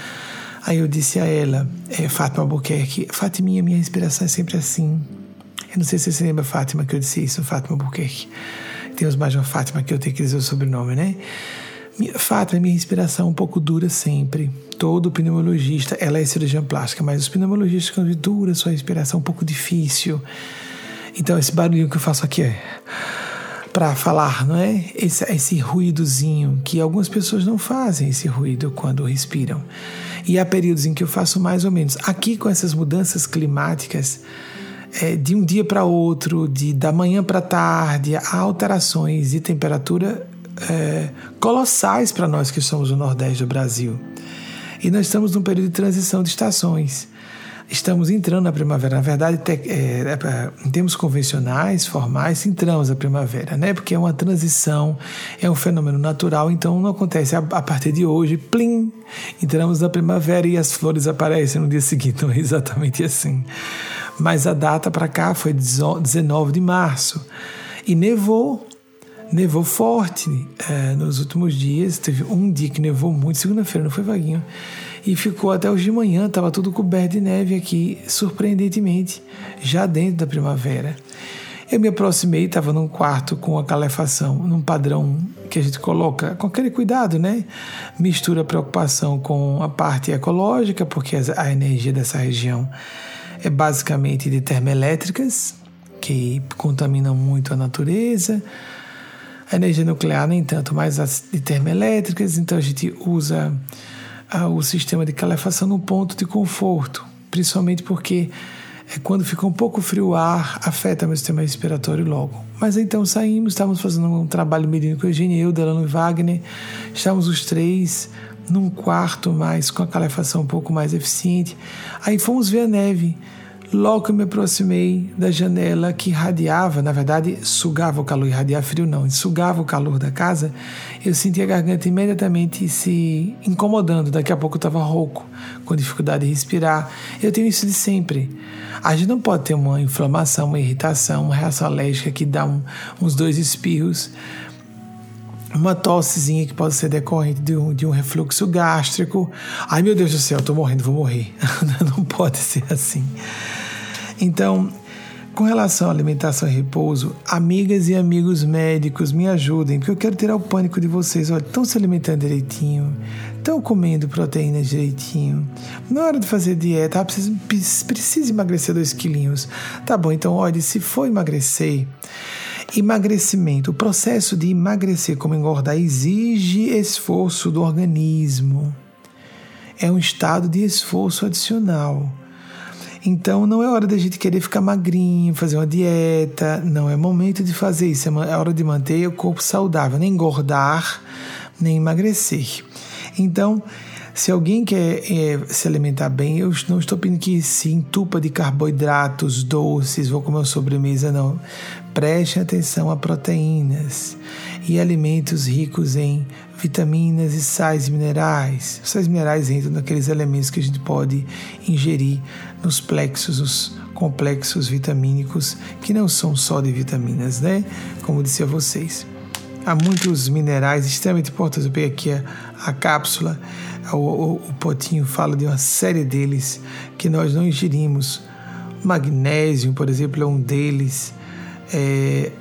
Aí eu disse a ela, é, Fátima Albuquerque: Fátima, minha respiração é sempre assim. Eu não sei se você lembra, Fátima, que eu disse isso, Fátima Albuquerque. Temos mais uma Fátima que eu tenho que dizer o sobrenome, né? Fátima, minha respiração é um pouco dura sempre todo pneumologista, ela é cirurgiã plástica, mas os pneumologistas quando dura sua respiração é um pouco difícil. Então esse barulhinho que eu faço aqui é para falar, não é? Esse, esse ruídozinho que algumas pessoas não fazem esse ruído quando respiram. E há períodos em que eu faço mais ou menos. Aqui com essas mudanças climáticas, é, de um dia para outro, de da manhã para tarde, há alterações de temperatura é, colossais para nós que somos o Nordeste do Brasil. E nós estamos num período de transição de estações. Estamos entrando na primavera. Na verdade, te, é, é, em termos convencionais, formais, entramos na primavera, né? Porque é uma transição, é um fenômeno natural, então não acontece a, a partir de hoje, plim, entramos na primavera e as flores aparecem no dia seguinte. *laughs* Não é exatamente assim. Mas a data para cá foi 19 de março. E nevou Nevou forte é, nos últimos dias. Teve um dia que nevou muito, segunda-feira, não foi vaguinho. E ficou até hoje de manhã, estava tudo coberto de neve aqui, surpreendentemente, já dentro da primavera. Eu me aproximei, estava num quarto com a calefação, num padrão que a gente coloca com aquele cuidado, né? Mistura a preocupação com a parte ecológica, porque a energia dessa região é basicamente de termoelétricas, que contaminam muito a natureza a energia nuclear nem tanto, mas as de termoelétricas, então a gente usa o sistema de calefação no ponto de conforto, principalmente porque é, quando fica um pouco frio o ar, afeta meu sistema respiratório logo. Mas então saímos, estávamos fazendo um trabalho medindo com a Eugênia, eu, Delano e Wagner, estávamos os três num quarto mais, com a calefação um pouco mais eficiente. Aí fomos ver a neve. Logo que me aproximei da janela que irradiava, na verdade, sugava o calor, irradiar frio não, sugava o calor da casa, eu senti a garganta imediatamente se incomodando. Daqui a pouco eu estava rouco, com dificuldade de respirar. Eu tenho isso de sempre. A gente não pode ter uma inflamação, uma irritação, uma reação alérgica que dá um, uns dois espirros, uma tossezinha que pode ser decorrente de um, de um refluxo gástrico. Ai meu Deus do céu, estou morrendo, vou morrer. *laughs* não pode ser assim. Então, com relação à alimentação e repouso, amigas e amigos médicos, me ajudem, porque eu quero tirar o pânico de vocês. Olha, estão se alimentando direitinho, estão comendo proteínas direitinho. Na hora de fazer dieta, ah, precisa emagrecer dois quilinhos. Tá bom, então, olha, se for emagrecer, emagrecimento, o processo de emagrecer como engordar exige esforço do organismo. É um estado de esforço adicional. Então não é hora da gente querer ficar magrinho, fazer uma dieta, não é momento de fazer isso, é hora de manter o corpo saudável, nem engordar, nem emagrecer. Então, se alguém quer é, se alimentar bem, eu não estou pedindo que se entupa de carboidratos, doces, vou comer uma sobremesa, não. Preste atenção a proteínas e alimentos ricos em vitaminas e sais minerais. Os sais minerais entram naqueles elementos que a gente pode ingerir nos plexos, os complexos vitamínicos, que não são só de vitaminas, né? Como disse a vocês. Há muitos minerais extremamente importantes. Eu peguei aqui a, a cápsula, o, o, o potinho fala de uma série deles que nós não ingerimos. Magnésio, por exemplo, é um deles. É,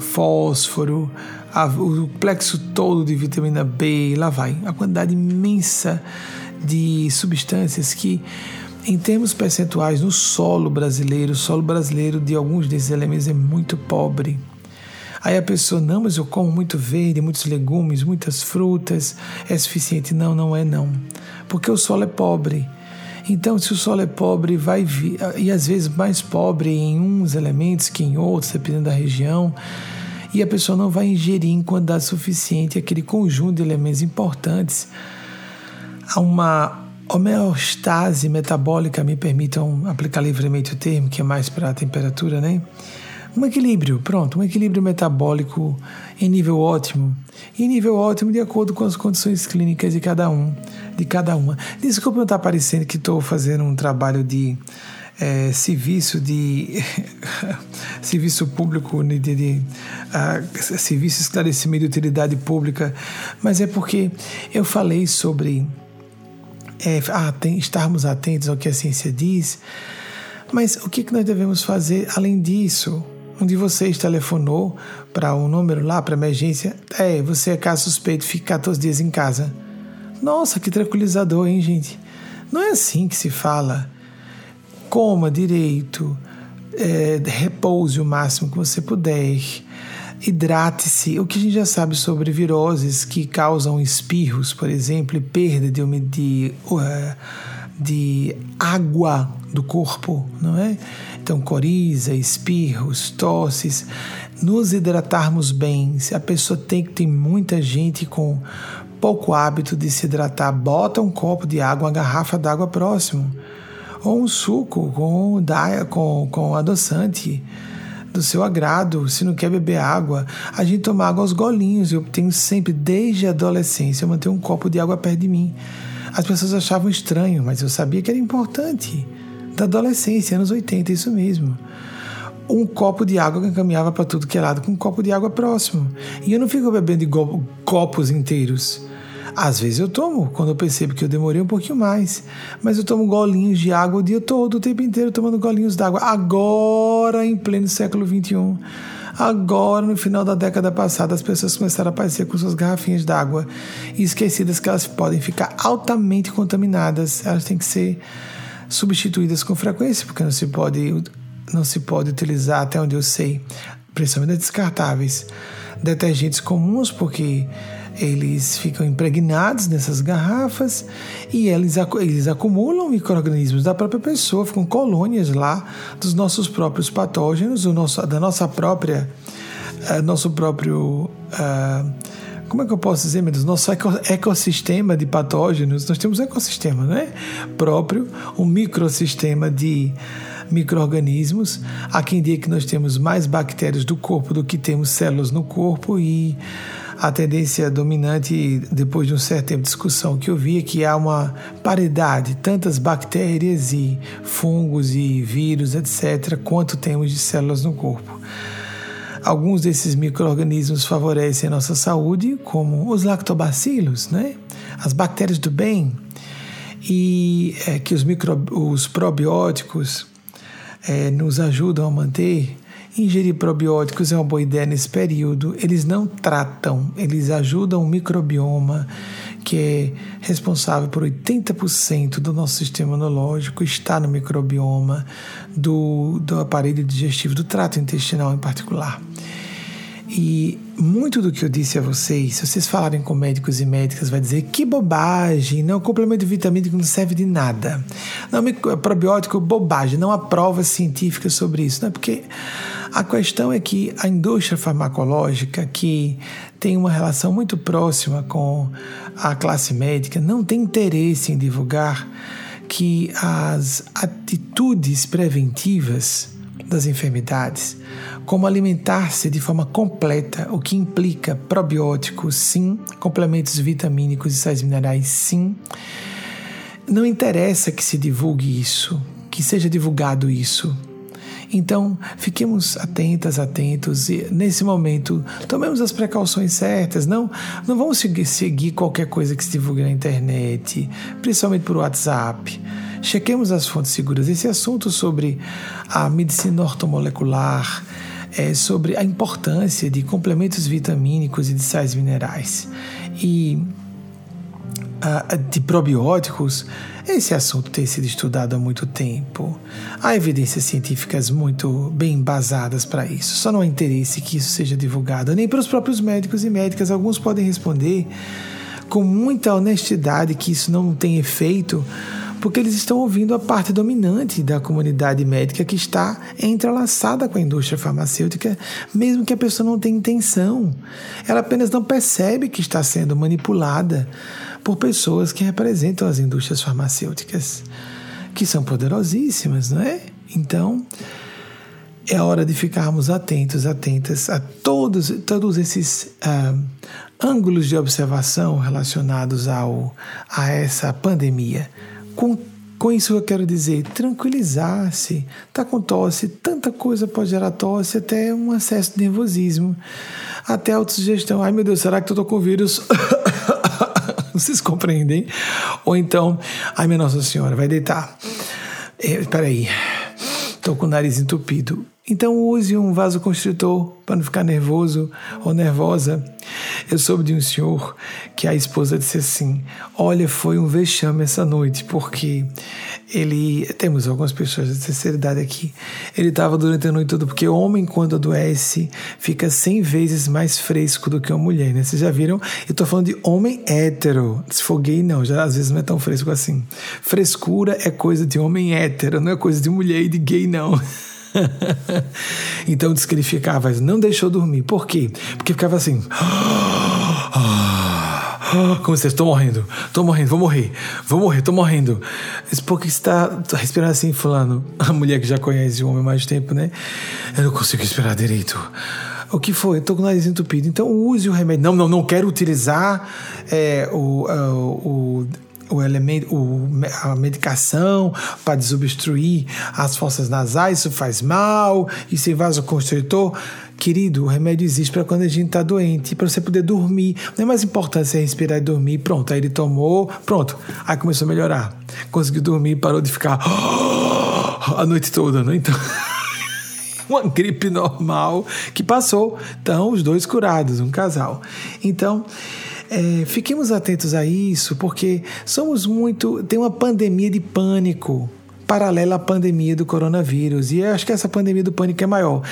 fósforo, a, o plexo todo de vitamina B, lá vai. A quantidade imensa de substâncias que, em termos percentuais, no solo brasileiro, o solo brasileiro de alguns desses elementos é muito pobre. Aí a pessoa, não, mas eu como muito verde, muitos legumes, muitas frutas, é suficiente. Não, não é não. Porque o solo é pobre. Então, se o solo é pobre, vai vir, e às vezes mais pobre em uns elementos que em outros, dependendo da região, e a pessoa não vai ingerir em quantidade suficiente aquele conjunto de elementos importantes a uma homeostase metabólica, me permitam aplicar livremente o termo, que é mais para a temperatura, né? Um equilíbrio, pronto, um equilíbrio metabólico em nível ótimo. Em nível ótimo de acordo com as condições clínicas de cada um, de cada uma. Desculpa não estar parecendo que estou fazendo um trabalho de é, serviço de *laughs* serviço público de, de, de uh, serviço esclarecimento de utilidade pública, mas é porque eu falei sobre é, estarmos atentos ao que a ciência diz, mas o que, que nós devemos fazer além disso? Um de vocês telefonou para um número lá para emergência. É, você é caso suspeito, fica 14 dias em casa. Nossa, que tranquilizador, hein, gente? Não é assim que se fala. Coma direito, é, repouse o máximo que você puder, hidrate-se. O que a gente já sabe sobre viroses que causam espirros, por exemplo, e perda de, de, uh, de água do corpo, não é? Então, coriza, espirros, tosses. Nos hidratarmos bem. Se a pessoa tem que tem muita gente com pouco hábito de se hidratar, bota um copo de água, uma garrafa d'água próximo. Ou um suco com, com, com adoçante do seu agrado, se não quer beber água, a gente toma água aos golinhos. Eu tenho sempre, desde a adolescência, eu mantenho um copo de água perto de mim. As pessoas achavam estranho, mas eu sabia que era importante da adolescência, anos 80, isso mesmo. Um copo de água que caminhava para tudo que é lado com um copo de água próximo. E eu não fico bebendo de copos inteiros. Às vezes eu tomo, quando eu percebo que eu demorei um pouquinho mais. Mas eu tomo golinhos de água o dia todo, o tempo inteiro, tomando golinhos d'água. Agora, em pleno século XXI. Agora, no final da década passada, as pessoas começaram a aparecer com suas garrafinhas d'água e esquecidas que elas podem ficar altamente contaminadas. Elas têm que ser substituídas com frequência, porque não se pode, não se pode utilizar, até onde eu sei, principalmente descartáveis, detergentes comuns, porque eles ficam impregnados nessas garrafas e eles, eles acumulam micro-organismos da própria pessoa, ficam colônias lá dos nossos próprios patógenos, o nosso, da nossa própria, uh, nosso próprio uh, como é que eu posso dizer, meu Deus, nosso ecossistema de patógenos, nós temos um ecossistema, é? Próprio, um microsistema de micro-organismos. Há quem diga que nós temos mais bactérias do corpo do que temos células no corpo e a tendência dominante, depois de um certo tempo de discussão que eu vi, é que há uma paridade, tantas bactérias e fungos e vírus, etc., quanto temos de células no corpo. Alguns desses micro-organismos favorecem a nossa saúde, como os lactobacilos, né? as bactérias do bem, e é, que os, micro, os probióticos é, nos ajudam a manter. Ingerir probióticos é uma boa ideia nesse período. Eles não tratam, eles ajudam o microbioma, que é responsável por 80% do nosso sistema imunológico, está no microbioma do, do aparelho digestivo, do trato intestinal em particular. E muito do que eu disse a vocês, se vocês falarem com médicos e médicas, vai dizer que bobagem, não, complemento vitamínico não serve de nada. Não, probiótico, bobagem, não há prova científica sobre isso, não é porque a questão é que a indústria farmacológica que tem uma relação muito próxima com a classe médica, não tem interesse em divulgar que as atitudes preventivas das enfermidades, como alimentar-se de forma completa, o que implica probióticos, sim, complementos vitamínicos e sais minerais, sim. Não interessa que se divulgue isso, que seja divulgado isso. Então, fiquemos atentas, atentos e nesse momento tomemos as precauções certas. Não, não vamos seguir, qualquer coisa que se divulgue na internet, principalmente por WhatsApp. Chequemos as fontes seguras. Esse assunto sobre a medicina ortomolecular, é sobre a importância de complementos vitamínicos e de sais minerais e uh, de probióticos, esse assunto tem sido estudado há muito tempo. Há evidências científicas muito bem embasadas para isso. Só não há interesse que isso seja divulgado, nem para os próprios médicos e médicas. Alguns podem responder com muita honestidade que isso não tem efeito porque eles estão ouvindo a parte dominante da comunidade médica que está entrelaçada com a indústria farmacêutica, mesmo que a pessoa não tenha intenção. Ela apenas não percebe que está sendo manipulada por pessoas que representam as indústrias farmacêuticas, que são poderosíssimas, não é? Então, é hora de ficarmos atentos, atentas a todos, todos esses uh, ângulos de observação relacionados ao, a essa pandemia. Com, com isso eu quero dizer, tranquilizar-se. Tá com tosse, tanta coisa pode gerar tosse, até um acesso de nervosismo, até autossugestão. Ai meu Deus, será que eu tô com vírus? *laughs* Vocês compreendem? Ou então, ai minha Nossa Senhora, vai deitar. É, peraí, tô com o nariz entupido. Então use um vasoconstritor para não ficar nervoso ou nervosa. Eu soube de um senhor que a esposa disse assim: Olha, foi um vexame essa noite, porque ele. Temos algumas pessoas de terceira idade aqui. Ele estava durante a noite toda, porque o homem, quando adoece, fica 100 vezes mais fresco do que uma mulher, né? Vocês já viram? Eu estou falando de homem hétero. Se for gay, não, já às vezes não é tão fresco assim. Frescura é coisa de homem hétero, não é coisa de mulher e de gay, não. *laughs* *laughs* então diz que ele ficava, não deixou dormir. Por quê? Porque ficava assim. *gasps* Como se estou morrendo, estou morrendo, vou morrer, vou morrer, estou morrendo. Porque está respirando assim, fulano. *laughs* A mulher que já conhece o homem há mais tempo, né? Eu não consigo respirar direito. O que foi? Estou com o nariz entupido. Então use o remédio. Não, não, não quero utilizar é, o, o, o elemento, o, a medicação para desobstruir as fossas nasais, isso faz mal, isso é vasoconstritor. Querido, o remédio existe para quando a gente está doente, para você poder dormir. Não é mais importante você respirar e dormir. Pronto, aí ele tomou, pronto. Aí começou a melhorar. Conseguiu dormir, parou de ficar *gasps* a noite toda, né? Então. *laughs* uma gripe normal que passou. Então, os dois curados, um casal. Então, é, fiquemos atentos a isso, porque somos muito. Tem uma pandemia de pânico paralela à pandemia do coronavírus. E eu acho que essa pandemia do pânico é maior.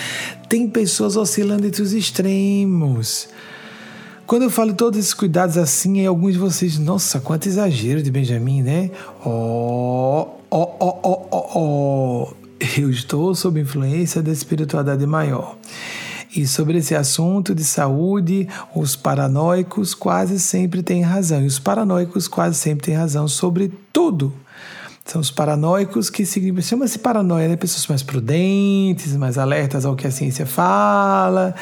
Tem pessoas oscilando entre os extremos. Quando eu falo todos esses cuidados assim, aí alguns de vocês, nossa, quanto exagero de Benjamin, né? Ó, ó, ó, ó, ó. Eu estou sob influência da espiritualidade maior. E sobre esse assunto de saúde, os paranoicos quase sempre têm razão. E os paranoicos quase sempre têm razão sobre tudo. São os paranoicos que chama-se paranoia, né? Pessoas mais prudentes, mais alertas ao que a ciência fala,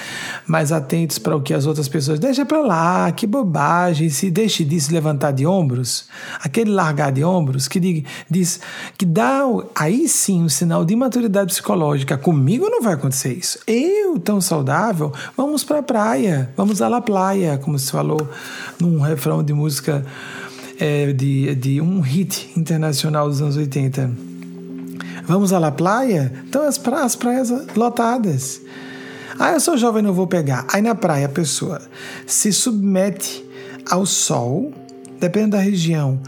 mais atentos para o que as outras pessoas. Deixa para lá, que bobagem, se deixe disso levantar de ombros, aquele largar de ombros que diz que dá aí sim um sinal de maturidade psicológica. Comigo não vai acontecer isso. Eu, tão saudável, vamos para a praia, vamos à la praia, como se falou num refrão de música é, de, de um hit internacional dos anos 80. Vamos à La Praia? Então as, pra, as praias lotadas. Ah, eu sou jovem, não vou pegar. Aí na praia a pessoa se submete ao sol, dependendo da região,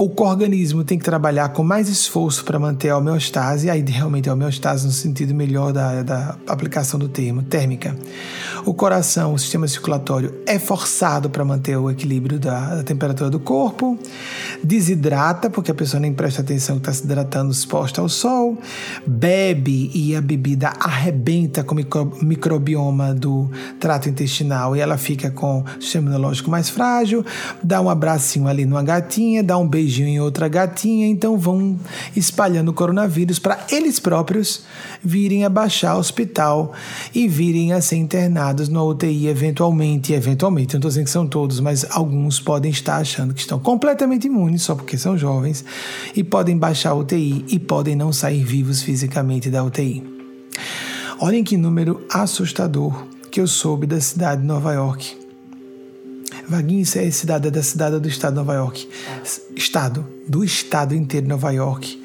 o organismo tem que trabalhar com mais esforço para manter a homeostase, aí realmente a homeostase no sentido melhor da, da aplicação do termo, térmica. O coração, o sistema circulatório é forçado para manter o equilíbrio da, da, temperatura do corpo, desidrata, porque a pessoa nem presta atenção que está se hidratando exposta ao sol, bebe e a bebida arrebenta com o micro, microbioma do trato intestinal e ela fica com o sistema imunológico mais frágil, dá um abracinho ali numa gatinha, dá um beijo beijinho em outra gatinha, então vão espalhando o coronavírus para eles próprios virem a baixar o hospital e virem a ser internados no UTI eventualmente, eventualmente, não estou dizendo que são todos, mas alguns podem estar achando que estão completamente imunes só porque são jovens e podem baixar a UTI e podem não sair vivos fisicamente da UTI. Olhem que número assustador que eu soube da cidade de Nova York. Vaguinho, isso é cidade da cidade do estado de Nova York. Estado, do estado inteiro de Nova York,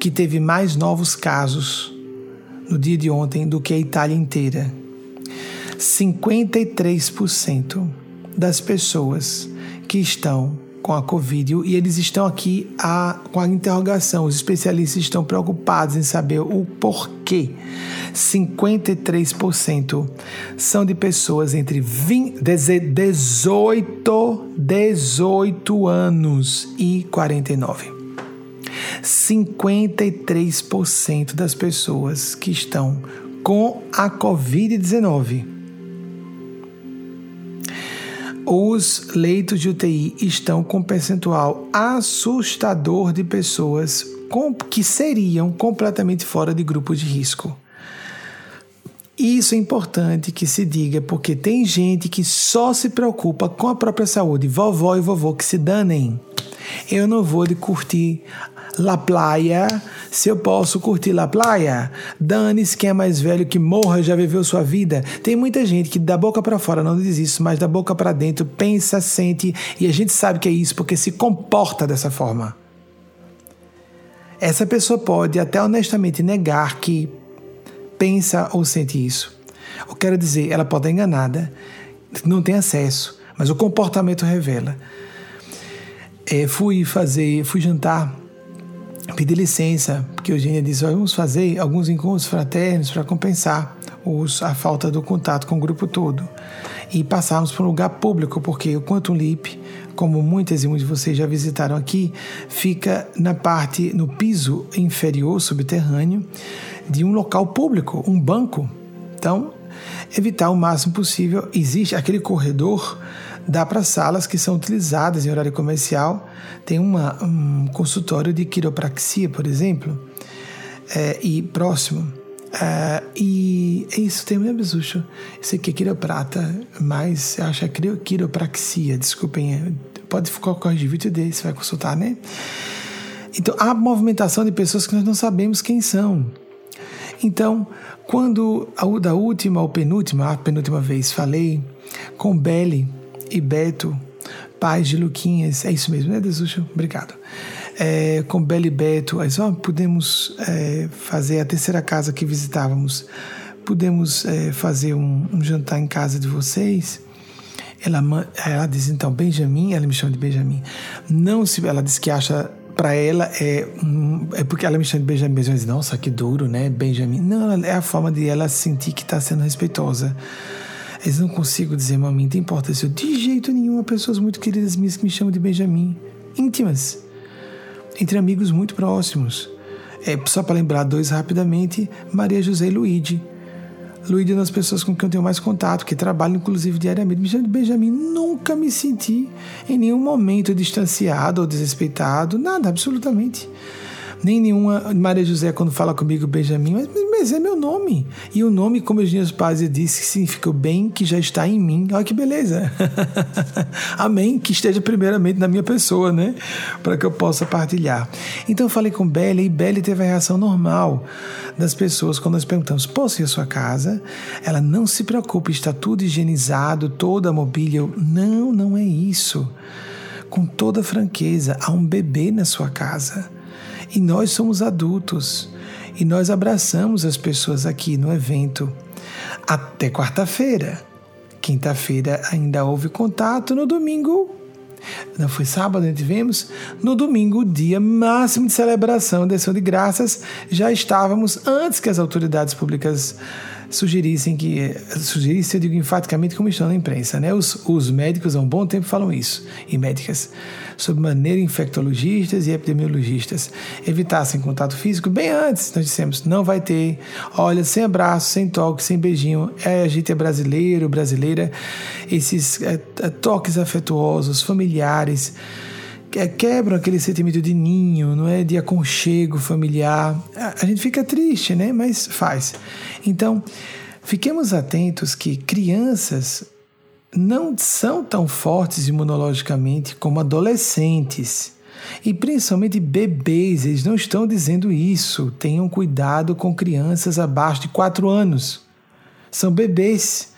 que teve mais novos casos no dia de ontem do que a Itália inteira. 53% das pessoas que estão com a Covid e eles estão aqui a, com a interrogação. Os especialistas estão preocupados em saber o porquê. 53% são de pessoas entre 20, 18, 18 anos e 49. 53% das pessoas que estão com a Covid-19 os leitos de UTI estão com um percentual assustador de pessoas com, que seriam completamente fora de grupo de risco. Isso é importante que se diga, porque tem gente que só se preocupa com a própria saúde. Vovó e vovô que se danem. Eu não vou de curtir La Playa, se eu posso curtir La Playa, dane-se quem é mais velho que morra já viveu sua vida. Tem muita gente que da boca para fora não diz isso, mas da boca para dentro pensa, sente e a gente sabe que é isso porque se comporta dessa forma. Essa pessoa pode até honestamente negar que pensa ou sente isso. Eu quero dizer, ela pode estar enganada, não tem acesso, mas o comportamento revela. É, fui fazer, fui jantar pedi licença, porque Eugênia disse: vamos fazer alguns encontros fraternos para compensar os, a falta do contato com o grupo todo. E passarmos para um lugar público, porque o Quantum Leap, como muitas e muitos de vocês já visitaram aqui, fica na parte, no piso inferior, subterrâneo, de um local público, um banco. Então, evitar o máximo possível. Existe aquele corredor dá para salas que são utilizadas em horário comercial. Tem uma, um consultório de quiropraxia, por exemplo, é, e próximo. É, e é isso, tem um Besucho. Isso aqui é quiroprata, mas eu acho que é quiropraxia, desculpem. É, pode ficar corrigir vídeo dele, você vai consultar, né? Então, há movimentação de pessoas que nós não sabemos quem são. Então, quando a da última ou penúltima, a penúltima vez falei com Belly, e Beto, pais de Luquinhas, é isso mesmo, né, Desucho? Obrigado. É, com Bela e Beto, aí só podemos é, fazer a terceira casa que visitávamos, podemos é, fazer um, um, jantar em casa de vocês. Ela, ela diz então, Benjamin, ela me chama de Benjamin. Não se, ela diz que acha para ela é, é porque ela me chama de Benjamin, Benjamin diz, nossa, que duro, né, Benjamin. Não, é a forma de ela sentir que está sendo respeitosa. Eles não consigo dizer, mami, tem importância. De jeito nenhum, há pessoas muito queridas minhas que me chamam de Benjamin. Íntimas. Entre amigos muito próximos. É, só para lembrar dois rapidamente, Maria José e Luíde. Luíde é uma das pessoas com quem eu tenho mais contato, que trabalho inclusive diariamente. Me chama de Benjamin. Nunca me senti em nenhum momento distanciado ou desrespeitado. Nada, absolutamente nem nenhuma Maria José quando fala comigo Benjamin, mas, mas é meu nome. E o nome, como os meus pais disse, significa o bem que já está em mim. Olha que beleza. *laughs* Amém. Que esteja primeiramente na minha pessoa, né? Para que eu possa partilhar. Então eu falei com Belle e Belle teve a reação normal das pessoas quando nós perguntamos: posso ir à sua casa? Ela não se preocupe, está tudo higienizado, toda a mobília. Eu, não, não é isso. Com toda franqueza, há um bebê na sua casa. E nós somos adultos e nós abraçamos as pessoas aqui no evento até quarta-feira. Quinta-feira ainda houve contato, no domingo Não foi sábado, onde tivemos. No domingo, dia máximo de celebração de ação de graças, já estávamos antes que as autoridades públicas sugerissem que. Sugerissem, eu digo enfaticamente, como estão na imprensa, né? Os, os médicos há um bom tempo falam isso, e médicas, sob maneira infectologistas e epidemiologistas, evitassem contato físico bem antes. Nós dissemos, não vai ter, olha, sem abraço, sem toque, sem beijinho. É, a gente é brasileiro, brasileira, esses é, é toques afetuosos, familiares é, quebram aquele sentimento de ninho, não é de aconchego familiar. A gente fica triste, né? Mas faz. Então, fiquemos atentos que crianças não são tão fortes imunologicamente como adolescentes. E principalmente bebês, eles não estão dizendo isso. Tenham cuidado com crianças abaixo de 4 anos. São bebês.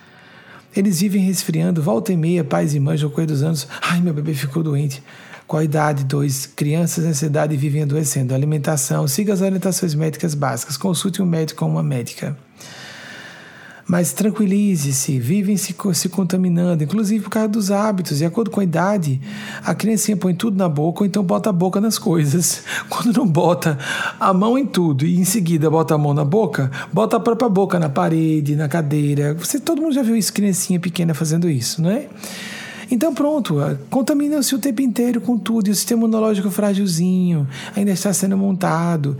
Eles vivem resfriando, volta e meia, pais e mães, ao correr dos anos. Ai, meu bebê ficou doente. Qual a idade? 2. Crianças nessa idade vivem adoecendo. Alimentação. Siga as orientações médicas básicas. Consulte um médico ou uma médica. Mas tranquilize-se, vivem se, se contaminando, inclusive por causa dos hábitos. De acordo com a idade, a criancinha põe tudo na boca ou então bota a boca nas coisas. *laughs* Quando não bota a mão em tudo e em seguida bota a mão na boca, bota a própria boca na parede, na cadeira. Você, todo mundo já viu isso, criancinha pequena fazendo isso, não é? Então pronto, contamina-se o tempo inteiro com tudo, e o sistema imunológico frágilzinho ainda está sendo montado.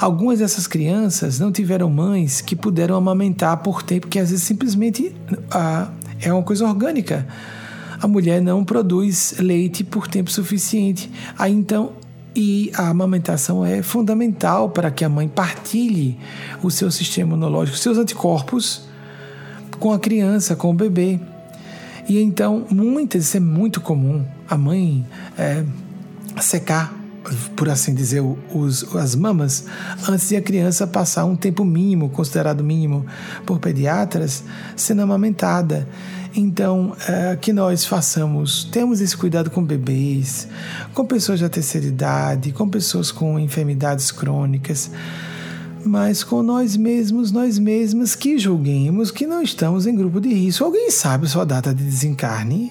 Algumas dessas crianças não tiveram mães que puderam amamentar por tempo, que às vezes simplesmente ah, é uma coisa orgânica. A mulher não produz leite por tempo suficiente. Aí então e a amamentação é fundamental para que a mãe partilhe o seu sistema imunológico, seus anticorpos com a criança, com o bebê. E então, muitas, isso é muito comum, a mãe é, secar, por assim dizer, os, as mamas antes de a criança passar um tempo mínimo, considerado mínimo por pediatras, sendo amamentada. Então, é, que nós façamos, temos esse cuidado com bebês, com pessoas da terceira idade, com pessoas com enfermidades crônicas mas com nós mesmos, nós mesmas que julguemos que não estamos em grupo de risco. Alguém sabe sua data de desencarne?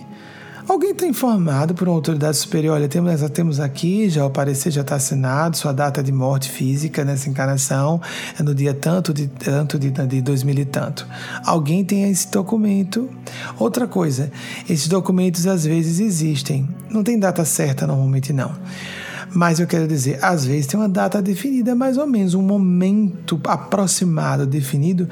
Alguém está informado por uma autoridade superior? Olha, temos, temos aqui, já o parecer já está assinado, sua data de morte física nessa encarnação é no dia tanto de tanto de, de 2000 e tanto. Alguém tem esse documento. Outra coisa, esses documentos às vezes existem. Não tem data certa normalmente não. Mas eu quero dizer, às vezes tem uma data definida, mais ou menos, um momento aproximado definido,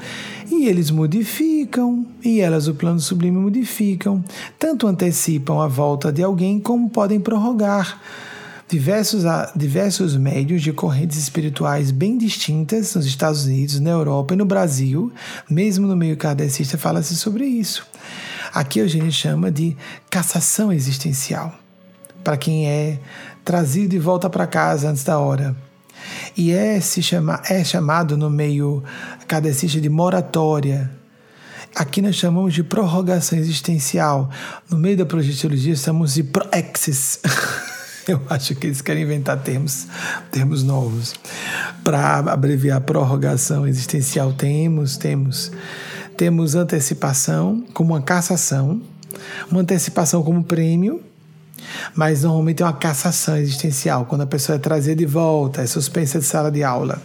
e eles modificam, e elas, o plano sublime, modificam. Tanto antecipam a volta de alguém, como podem prorrogar. Diversos, diversos médios de correntes espirituais bem distintas nos Estados Unidos, na Europa e no Brasil, mesmo no meio kardecista, fala-se sobre isso. Aqui gente chama de cassação existencial. Para quem é trazido de volta para casa antes da hora. E é, se chama, é chamado no meio cadecista de moratória. Aqui nós chamamos de prorrogação existencial. No meio da projeciologia chamamos de proexis. *laughs* Eu acho que eles querem inventar termos, termos novos. Para abreviar prorrogação existencial, temos, temos. Temos antecipação como uma cassação, uma antecipação como prêmio mas normalmente é uma cassação existencial, quando a pessoa é trazida de volta, é suspensa de sala de aula.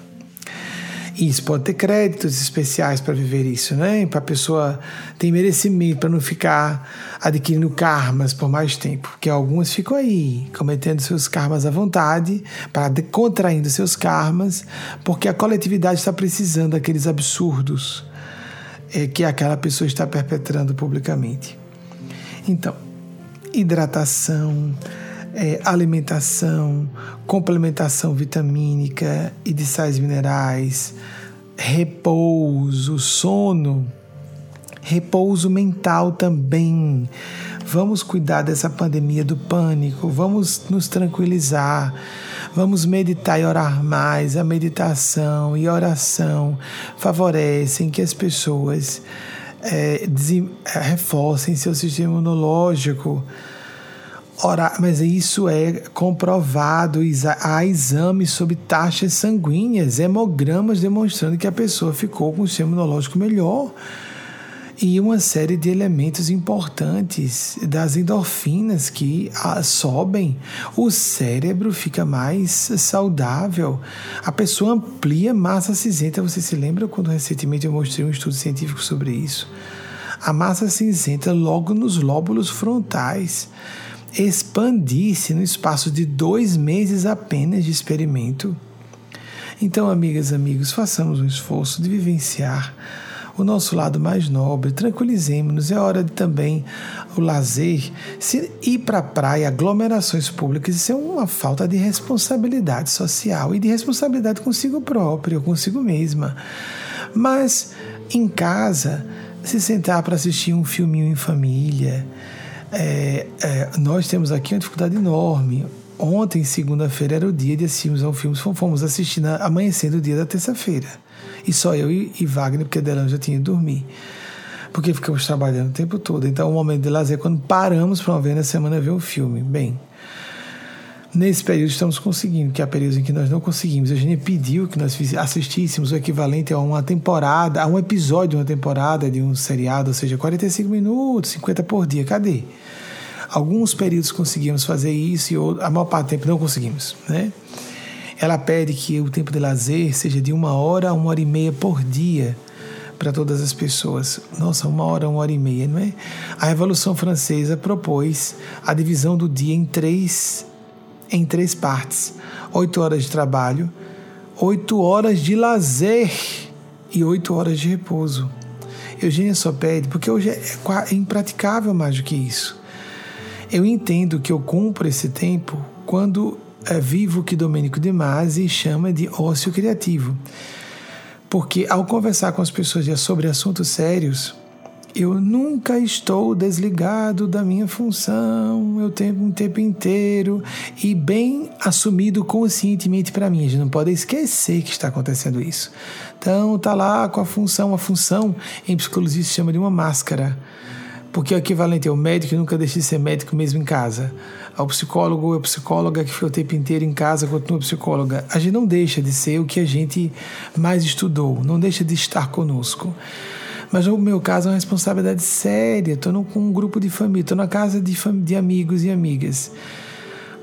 Isso pode ter créditos especiais para viver isso, né? Para a pessoa ter merecimento, para não ficar adquirindo karmas por mais tempo. Porque algumas ficam aí, cometendo seus karmas à vontade, para contraindo seus karmas, porque a coletividade está precisando daqueles absurdos é, que aquela pessoa está perpetrando publicamente. Então, hidratação, é, alimentação, complementação vitamínica e de sais minerais, repouso, sono, repouso mental também. Vamos cuidar dessa pandemia do pânico, vamos nos tranquilizar, vamos meditar e orar mais. A meditação e a oração favorecem que as pessoas é, reforcem seu sistema imunológico. Ora, mas isso é comprovado. Há exames sobre taxas sanguíneas, hemogramas demonstrando que a pessoa ficou com o sistema imunológico melhor. E uma série de elementos importantes das endorfinas que ah, sobem, o cérebro fica mais saudável, a pessoa amplia massa cinzenta. Você se lembra quando recentemente eu mostrei um estudo científico sobre isso? A massa cinzenta logo nos lóbulos frontais expandisse no espaço de dois meses apenas de experimento. Então, amigas, amigos, façamos um esforço de vivenciar o nosso lado mais nobre, tranquilizemos-nos. É hora de também o lazer, se ir para a praia, aglomerações públicas, isso é uma falta de responsabilidade social e de responsabilidade consigo próprio, consigo mesma. Mas em casa, se sentar para assistir um filminho em família, é, é, nós temos aqui uma dificuldade enorme. Ontem, segunda-feira, era o dia de assistirmos ao filme. Fomos assistir na, amanhecendo o dia da terça-feira. E só eu e, e Wagner, porque Delano já tinha ido dormir. Porque ficamos trabalhando o tempo todo. Então, o momento de lazer é quando paramos para uma vez na semana ver um filme. Bem, nesse período estamos conseguindo, que é o período em que nós não conseguimos. A gente pediu que nós assistíssemos o equivalente a uma temporada, a um episódio de uma temporada de um seriado, ou seja, 45 minutos, 50 por dia. Cadê? Alguns períodos conseguimos fazer isso e a maior parte do tempo não conseguimos, né? Ela pede que o tempo de lazer seja de uma hora a uma hora e meia por dia para todas as pessoas. Nossa, uma hora, uma hora e meia, não é? A Revolução Francesa propôs a divisão do dia em três, em três partes: oito horas de trabalho, oito horas de lazer e oito horas de repouso. Eugênia só pede porque hoje é, é impraticável mais do que isso. Eu entendo que eu cumpro esse tempo quando vivo o que Domênico De Masi chama de ócio criativo. Porque ao conversar com as pessoas sobre assuntos sérios, eu nunca estou desligado da minha função, eu tenho um tempo inteiro e bem assumido conscientemente para mim. A gente não pode esquecer que está acontecendo isso. Então, tá lá com a função, a função em psicologia se chama de uma máscara porque é o equivalente ao médico que nunca deixa de ser médico mesmo em casa, ao psicólogo a psicóloga que fica o tempo inteiro em casa continua psicóloga. A gente não deixa de ser o que a gente mais estudou, não deixa de estar conosco. Mas no meu caso é uma responsabilidade séria. Estou com um grupo de família, estou na casa de, de amigos e amigas.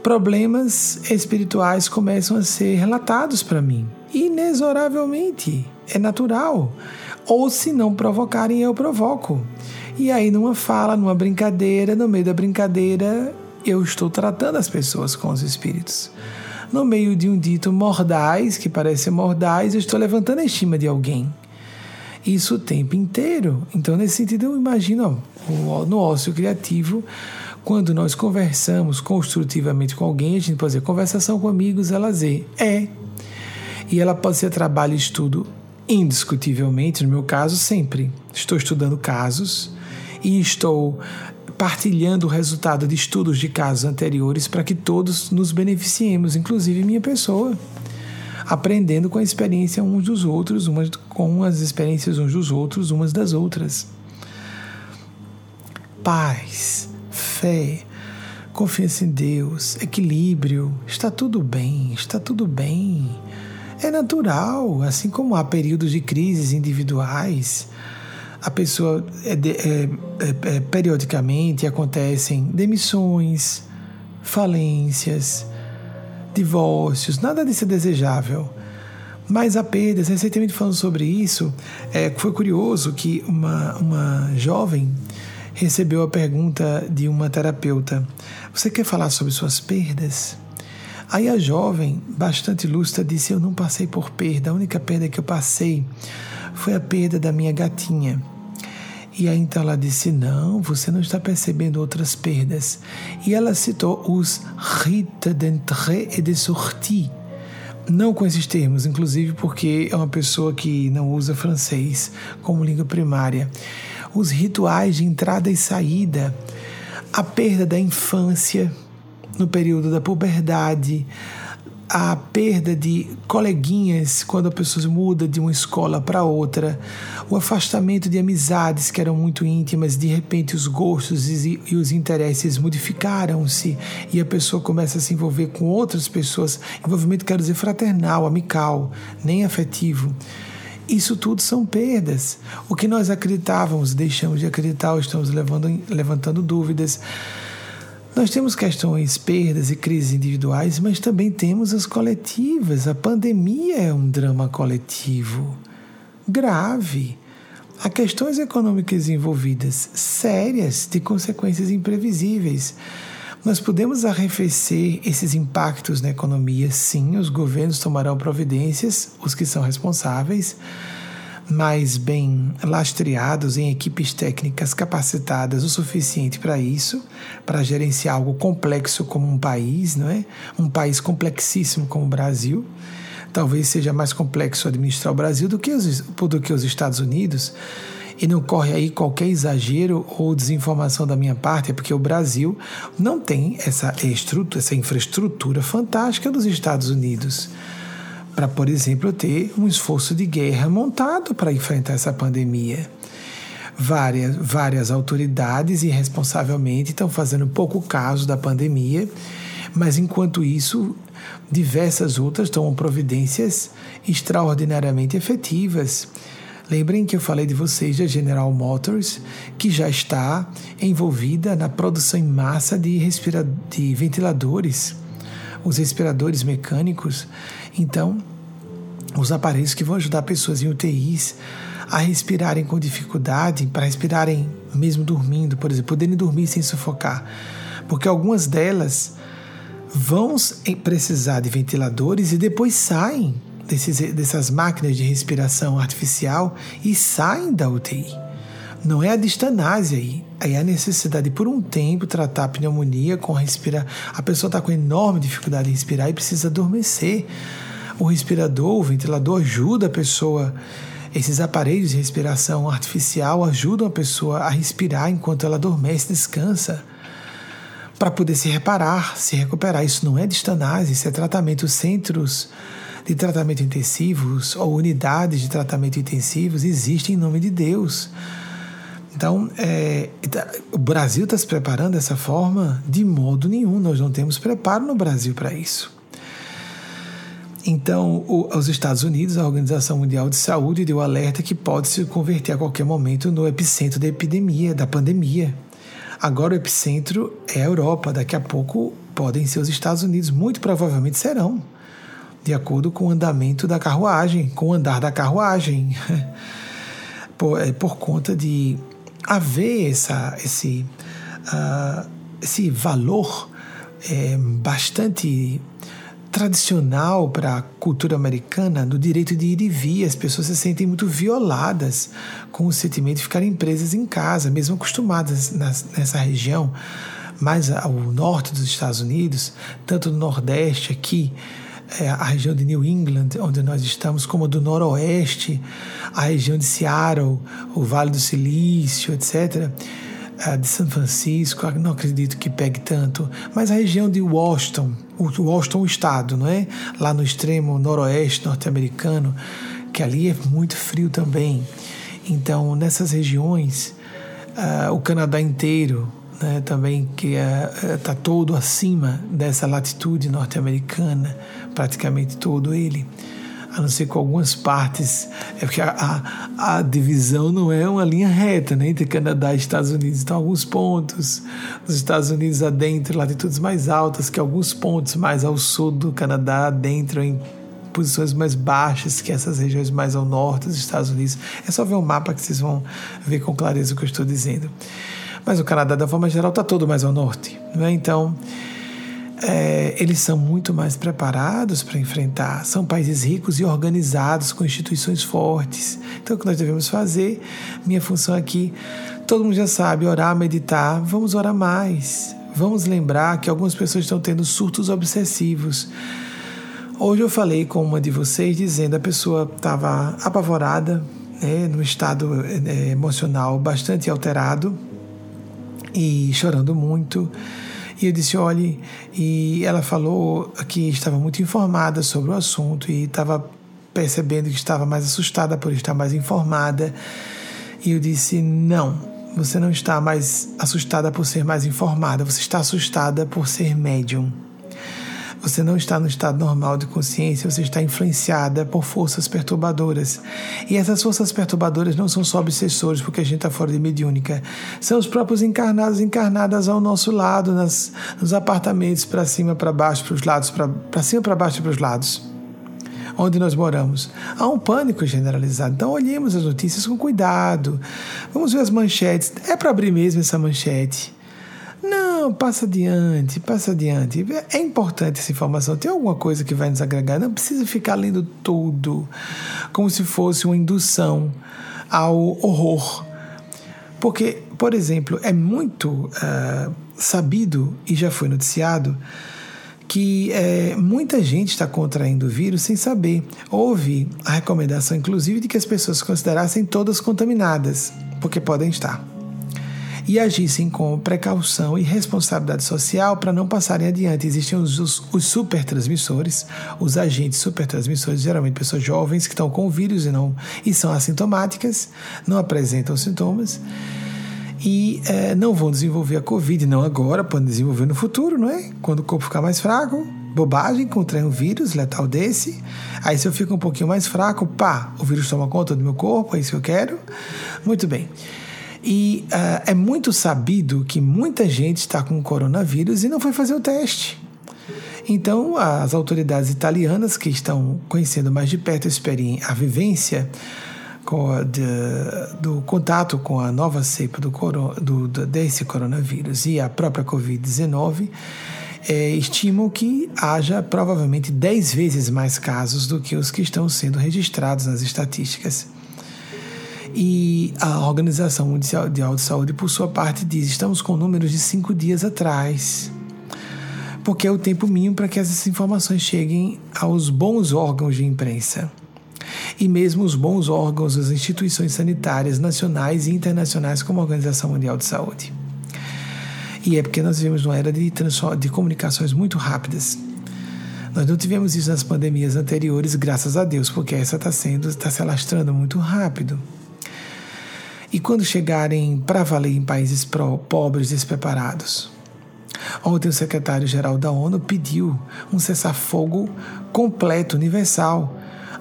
Problemas espirituais começam a ser relatados para mim, inexoravelmente. É natural. Ou se não provocarem, eu provoco. E aí, numa fala, numa brincadeira, no meio da brincadeira, eu estou tratando as pessoas com os espíritos. No meio de um dito mordaz, que parece mordaz, eu estou levantando a estima de alguém. Isso o tempo inteiro. Então, nesse sentido, eu imagino ó, no ócio criativo, quando nós conversamos construtivamente com alguém, a gente pode dizer conversação com amigos é lazer. É. E ela pode ser trabalho e estudo, indiscutivelmente, no meu caso, sempre. Estou estudando casos e estou partilhando o resultado de estudos de casos anteriores para que todos nos beneficiemos, inclusive minha pessoa, aprendendo com a experiência uns dos outros, umas com as experiências uns dos outros, umas das outras. Paz, fé, confiança em Deus, equilíbrio, está tudo bem, está tudo bem. É natural, assim como há períodos de crises individuais, a pessoa é, é, é, é, periodicamente acontecem demissões, falências, divórcios, nada disso é desejável. Mas há perdas, recentemente falando sobre isso, é, foi curioso que uma, uma jovem recebeu a pergunta de uma terapeuta: Você quer falar sobre suas perdas? Aí a jovem, bastante lúcida, disse: Eu não passei por perda, a única perda que eu passei foi a perda da minha gatinha. E aí então ela disse: Não, você não está percebendo outras perdas. E ela citou os rites d'entrée et de sortie. Não com esses termos, inclusive porque é uma pessoa que não usa francês como língua primária. Os rituais de entrada e saída, a perda da infância no período da puberdade, a perda de coleguinhas quando a pessoa muda de uma escola para outra, o afastamento de amizades que eram muito íntimas, de repente os gostos e, e os interesses modificaram-se e a pessoa começa a se envolver com outras pessoas, envolvimento quero dizer fraternal, amical, nem afetivo. Isso tudo são perdas. O que nós acreditávamos, deixamos de acreditar, ou estamos levando, levantando dúvidas. Nós temos questões, perdas e crises individuais, mas também temos as coletivas. A pandemia é um drama coletivo grave. Há questões econômicas envolvidas sérias de consequências imprevisíveis. Nós podemos arrefecer esses impactos na economia, sim, os governos tomarão providências, os que são responsáveis, mais bem lastreados em equipes técnicas capacitadas o suficiente para isso, para gerenciar algo complexo como um país, não é? Um país complexíssimo como o Brasil. Talvez seja mais complexo administrar o Brasil do que os, do que os Estados Unidos. E não corre aí qualquer exagero ou desinformação da minha parte, é porque o Brasil não tem essa, estrutura, essa infraestrutura fantástica dos Estados Unidos para, por exemplo, ter um esforço de guerra montado para enfrentar essa pandemia. Várias, várias autoridades irresponsavelmente estão fazendo pouco caso da pandemia, mas enquanto isso, diversas outras tomam providências extraordinariamente efetivas. Lembrem que eu falei de vocês da General Motors, que já está envolvida na produção em massa de, de ventiladores, os respiradores mecânicos então, os aparelhos que vão ajudar pessoas em UTIs a respirarem com dificuldade, para respirarem mesmo dormindo, por exemplo, poderem dormir sem sufocar. Porque algumas delas vão precisar de ventiladores e depois saem desses, dessas máquinas de respiração artificial e saem da UTI. Não é a distanase aí, aí é a necessidade de, por um tempo, tratar a pneumonia com respirar. A pessoa está com enorme dificuldade de respirar e precisa adormecer. O respirador, o ventilador ajuda a pessoa. Esses aparelhos de respiração artificial ajudam a pessoa a respirar enquanto ela adormece, descansa, para poder se reparar, se recuperar. Isso não é distanase, isso é tratamento. Centros de tratamento intensivos ou unidades de tratamento intensivos existem em nome de Deus então, é, tá, o Brasil está se preparando dessa forma? De modo nenhum, nós não temos preparo no Brasil para isso. Então, o, os Estados Unidos, a Organização Mundial de Saúde, deu alerta que pode se converter a qualquer momento no epicentro da epidemia, da pandemia. Agora, o epicentro é a Europa, daqui a pouco podem ser os Estados Unidos, muito provavelmente serão, de acordo com o andamento da carruagem, com o andar da carruagem, *laughs* por, é, por conta de haver essa, esse, uh, esse valor é, bastante tradicional para a cultura americana no direito de ir e vir. As pessoas se sentem muito violadas com o sentimento de ficarem presas em casa, mesmo acostumadas nessa região mais ao norte dos Estados Unidos, tanto no Nordeste aqui, é, a região de New England, onde nós estamos, como do Noroeste, a região de Seattle, o Vale do Silício, etc., de São Francisco, não acredito que pegue tanto, mas a região de Washington, o Washington, o estado, não é? Lá no extremo noroeste norte-americano, que ali é muito frio também. Então, nessas regiões, uh, o Canadá inteiro, né, também que está uh, todo acima dessa latitude norte-americana, praticamente todo ele, a não ser com algumas partes, é porque a, a, a, divisão não é uma linha reta né, entre Canadá e Estados Unidos. Então, alguns pontos nos Estados Unidos adentro, latitudes mais altas, que alguns pontos mais ao sul do Canadá adentro em posições mais baixas que essas regiões mais ao norte dos Estados Unidos. É só ver o mapa que vocês vão ver com clareza o que eu estou dizendo. Mas o Canadá, da forma geral, está todo mais ao norte. Né? Então, é, eles são muito mais preparados para enfrentar. São países ricos e organizados, com instituições fortes. Então, o que nós devemos fazer? Minha função aqui, todo mundo já sabe, orar, meditar. Vamos orar mais. Vamos lembrar que algumas pessoas estão tendo surtos obsessivos. Hoje eu falei com uma de vocês dizendo a pessoa estava apavorada, né, num estado é, emocional bastante alterado e chorando muito. E eu disse: olhe, e ela falou que estava muito informada sobre o assunto e estava percebendo que estava mais assustada por estar mais informada. E eu disse: não, você não está mais assustada por ser mais informada, você está assustada por ser médium. Você não está no estado normal de consciência, você está influenciada por forças perturbadoras. E essas forças perturbadoras não são só obsessores, porque a gente está fora de mediúnica. São os próprios encarnados encarnadas ao nosso lado, nas, nos apartamentos, para cima, para baixo, para os lados, para cima, para baixo e para os lados onde nós moramos. Há um pânico generalizado. Então, olhemos as notícias com cuidado. Vamos ver as manchetes. É para abrir mesmo essa manchete? Não, passa adiante, passa adiante. É importante essa informação. Tem alguma coisa que vai nos agregar. Não precisa ficar lendo tudo como se fosse uma indução ao horror. Porque, por exemplo, é muito uh, sabido e já foi noticiado que é, muita gente está contraindo o vírus sem saber. Houve a recomendação, inclusive, de que as pessoas considerassem todas contaminadas, porque podem estar e agissem com precaução e responsabilidade social para não passarem adiante. Existem os, os, os supertransmissores, os agentes supertransmissores, geralmente pessoas jovens que estão com o vírus e, não, e são assintomáticas, não apresentam sintomas e é, não vão desenvolver a Covid, não agora, podem desenvolver no futuro, não é? Quando o corpo ficar mais fraco, bobagem, contrair um vírus letal desse. Aí se eu fico um pouquinho mais fraco, pá, o vírus toma conta do meu corpo, é isso que eu quero. Muito bem. E uh, é muito sabido que muita gente está com coronavírus e não foi fazer o teste. Então, as autoridades italianas que estão conhecendo mais de perto a, a vivência a, de, do contato com a nova cepa do, do, desse coronavírus e a própria Covid-19 é, estimam que haja provavelmente 10 vezes mais casos do que os que estão sendo registrados nas estatísticas. E a Organização Mundial de Saúde, por sua parte, diz: estamos com números de cinco dias atrás. Porque é o tempo mínimo para que essas informações cheguem aos bons órgãos de imprensa. E mesmo os bons órgãos das instituições sanitárias nacionais e internacionais, como a Organização Mundial de Saúde. E é porque nós vivemos uma era de, de comunicações muito rápidas. Nós não tivemos isso nas pandemias anteriores, graças a Deus, porque essa está sendo, está se alastrando muito rápido. E quando chegarem para valer em países pobres despreparados? Ontem o secretário-geral da ONU pediu um cessar-fogo completo, universal.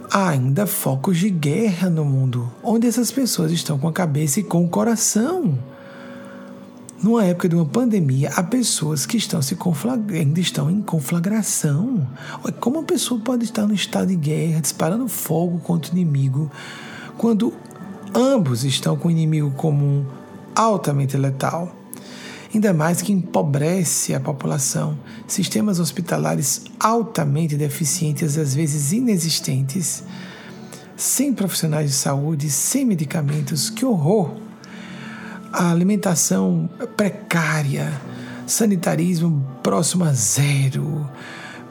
Há ainda focos de guerra no mundo, onde essas pessoas estão com a cabeça e com o coração. Numa época de uma pandemia, há pessoas que estão se ainda estão em conflagração. Como uma pessoa pode estar no estado de guerra, disparando fogo contra o inimigo, quando Ambos estão com um inimigo comum altamente letal. Ainda mais que empobrece a população, sistemas hospitalares altamente deficientes, às vezes inexistentes, sem profissionais de saúde, sem medicamentos. Que horror! A alimentação precária, sanitarismo próximo a zero,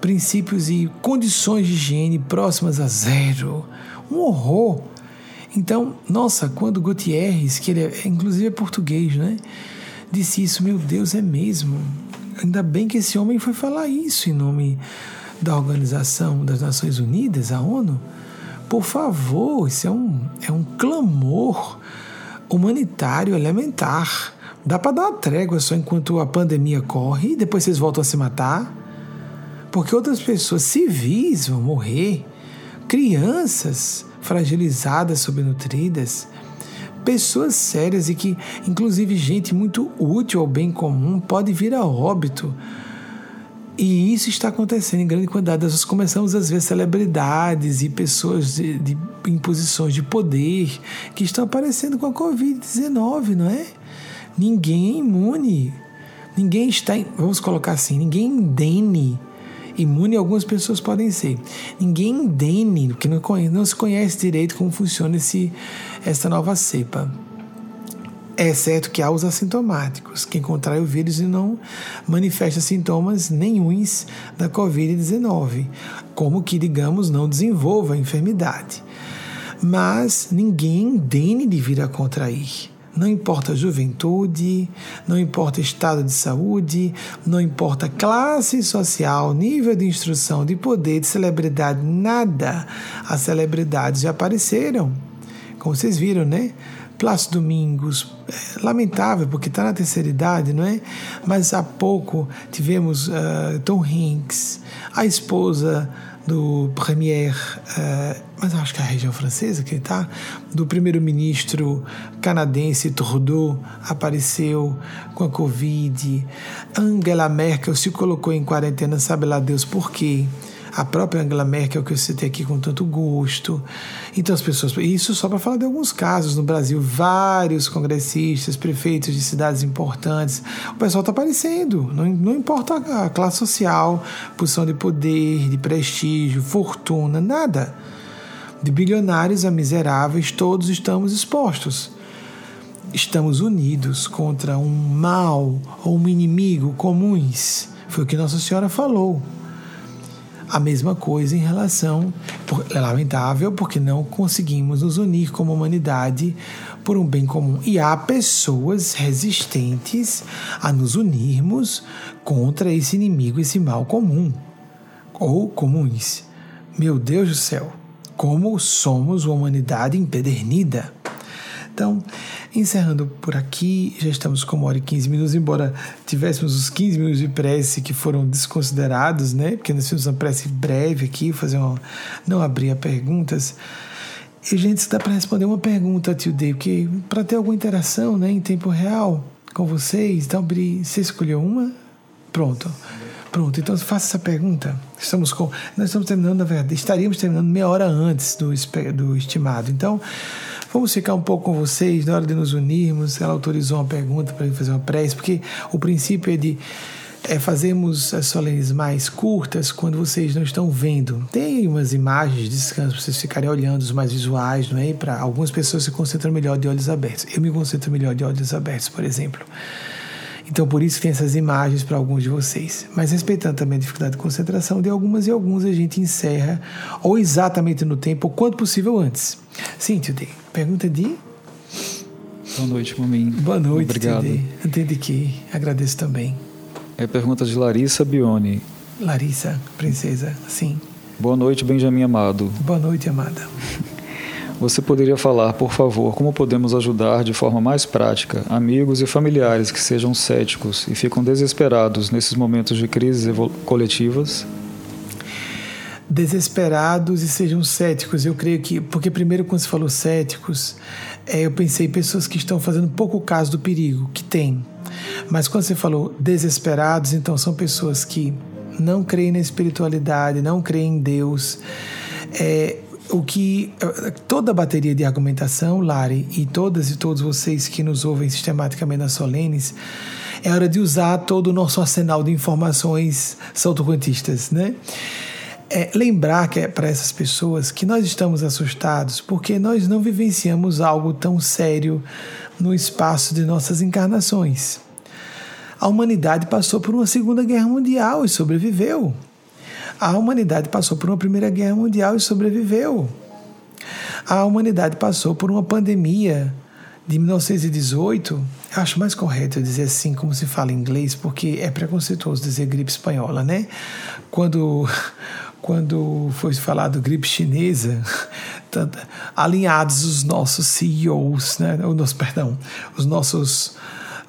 princípios e condições de higiene próximas a zero. Um horror! Então, nossa, quando Gutierrez, que ele é, inclusive é português, né? Disse isso, meu Deus, é mesmo. Ainda bem que esse homem foi falar isso em nome da Organização das Nações Unidas, a ONU. Por favor, isso é um, é um clamor humanitário elementar. Dá para dar uma trégua só enquanto a pandemia corre e depois vocês voltam a se matar? Porque outras pessoas civis vão morrer, crianças, fragilizadas, subnutridas, pessoas sérias e que, inclusive, gente muito útil ao bem comum pode vir a óbito. E isso está acontecendo em grande quantidade. Nós começamos a ver celebridades e pessoas de, de, em posições de poder que estão aparecendo com a Covid-19, não é? Ninguém é imune. Ninguém está, vamos colocar assim, ninguém indene Imune algumas pessoas podem ser. Ninguém indene, porque não, conhece, não se conhece direito como funciona esse, essa nova cepa. É certo que há os assintomáticos, quem contrai o vírus e não manifesta sintomas nenhums da Covid-19, como que, digamos, não desenvolva a enfermidade. Mas ninguém indene de vir a contrair. Não importa juventude, não importa estado de saúde, não importa classe social, nível de instrução, de poder, de celebridade, nada. As celebridades já apareceram, como vocês viram, né? Plácido Domingos, é, lamentável porque está na terceira idade, não é? Mas há pouco tivemos uh, Tom Hanks, a esposa do premier, uh, mas acho que é a região francesa que ele está, do primeiro-ministro canadense Trudeau apareceu com a Covid. Angela Merkel se colocou em quarentena, sabe lá Deus por quê a própria Angela Merkel, que eu citei aqui com tanto gosto. Então, as pessoas. Isso só para falar de alguns casos. No Brasil, vários congressistas, prefeitos de cidades importantes. O pessoal está aparecendo. Não, não importa a classe social, posição de poder, de prestígio, fortuna, nada. De bilionários a miseráveis, todos estamos expostos estamos unidos contra um mal ou um inimigo comuns. Foi o que Nossa Senhora falou. A mesma coisa em relação, é lamentável, porque não conseguimos nos unir como humanidade por um bem comum. E há pessoas resistentes a nos unirmos contra esse inimigo, esse mal comum, ou comuns. Meu Deus do céu, como somos uma humanidade empedernida. Então, encerrando por aqui, já estamos com uma hora e 15 minutos, embora tivéssemos os 15 minutos de prece que foram desconsiderados, né? Porque nós fizemos uma prece breve aqui, fazer uma, não abrir a perguntas. E, gente, dá para responder uma pergunta, tio Dave, porque para ter alguma interação né, em tempo real com vocês, então, você escolheu uma? Pronto. Pronto, então faça essa pergunta. Estamos com, nós estamos terminando, na verdade, estaríamos terminando meia hora antes do, do estimado. Então, Vamos ficar um pouco com vocês na hora de nos unirmos. Ela autorizou uma pergunta para fazer uma prece, porque o princípio é de é, fazermos as solenes mais curtas quando vocês não estão vendo. Tem umas imagens de descanso para vocês ficarem olhando os mais visuais, não é? Para algumas pessoas se concentram melhor de olhos abertos. Eu me concentro melhor de olhos abertos, por exemplo. Então, por isso que tem essas imagens para alguns de vocês. Mas respeitando também a dificuldade de concentração de algumas e alguns, a gente encerra ou exatamente no tempo, ou quanto possível antes. Sim, Tio D. Pergunta de. Boa noite, Mamin. Boa noite, Obrigado. Entende que agradeço também. É pergunta de Larissa Bione. Larissa, princesa, sim. Boa noite, Benjamin amado. Boa noite, amada. Você poderia falar, por favor, como podemos ajudar de forma mais prática amigos e familiares que sejam céticos e ficam desesperados nesses momentos de crises coletivas? Desesperados e sejam céticos, eu creio que. Porque, primeiro, quando você falou céticos, é, eu pensei pessoas que estão fazendo pouco caso do perigo, que tem. Mas quando você falou desesperados, então são pessoas que não creem na espiritualidade, não creem em Deus. É, o que toda a bateria de argumentação, Lari, e todas e todos vocês que nos ouvem sistematicamente nas solenes, é hora de usar todo o nosso arsenal de informações salto-quantistas, né? É, lembrar que é para essas pessoas que nós estamos assustados porque nós não vivenciamos algo tão sério no espaço de nossas encarnações. A humanidade passou por uma Segunda Guerra Mundial e sobreviveu. A humanidade passou por uma Primeira Guerra Mundial e sobreviveu. A humanidade passou por uma pandemia de 1918. Eu acho mais correto dizer assim, como se fala em inglês, porque é preconceituoso dizer gripe espanhola, né? Quando, quando foi falado gripe chinesa, *laughs* alinhados os nossos CEOs, né? O nosso, perdão, os nossos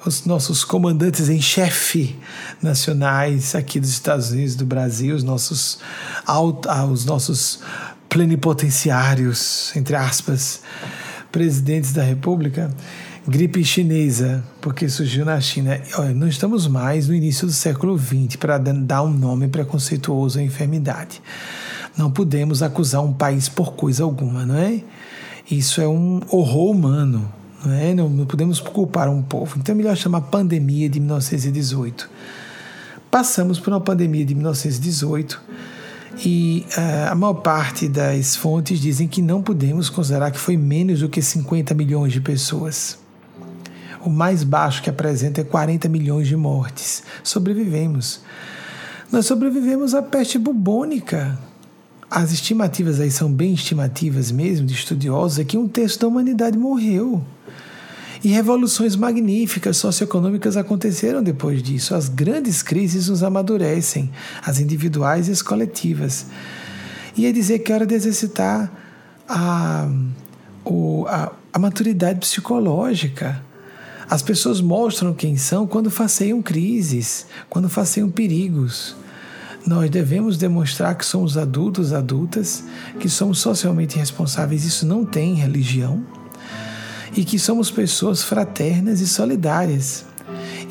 os nossos comandantes em chefe nacionais aqui dos Estados Unidos, do Brasil, os nossos, ah, os nossos plenipotenciários, entre aspas, presidentes da República, gripe chinesa, porque surgiu na China. Olha, não estamos mais no início do século XX para dar um nome preconceituoso à enfermidade. Não podemos acusar um país por coisa alguma, não é? Isso é um horror humano. Não, é? não, não podemos culpar um povo. Então é melhor chamar pandemia de 1918. Passamos por uma pandemia de 1918 e uh, a maior parte das fontes dizem que não podemos considerar que foi menos do que 50 milhões de pessoas. O mais baixo que apresenta é 40 milhões de mortes. Sobrevivemos. Nós sobrevivemos à peste bubônica. As estimativas aí são bem estimativas mesmo, de estudiosos, é que um terço da humanidade morreu. E revoluções magníficas socioeconômicas aconteceram depois disso. As grandes crises nos amadurecem, as individuais e as coletivas. E é dizer que é hora de exercitar a, a, a maturidade psicológica. As pessoas mostram quem são quando faceiam crises, quando faceiam perigos. Nós devemos demonstrar que somos adultos, adultas, que somos socialmente responsáveis. Isso não tem religião. E que somos pessoas fraternas e solidárias.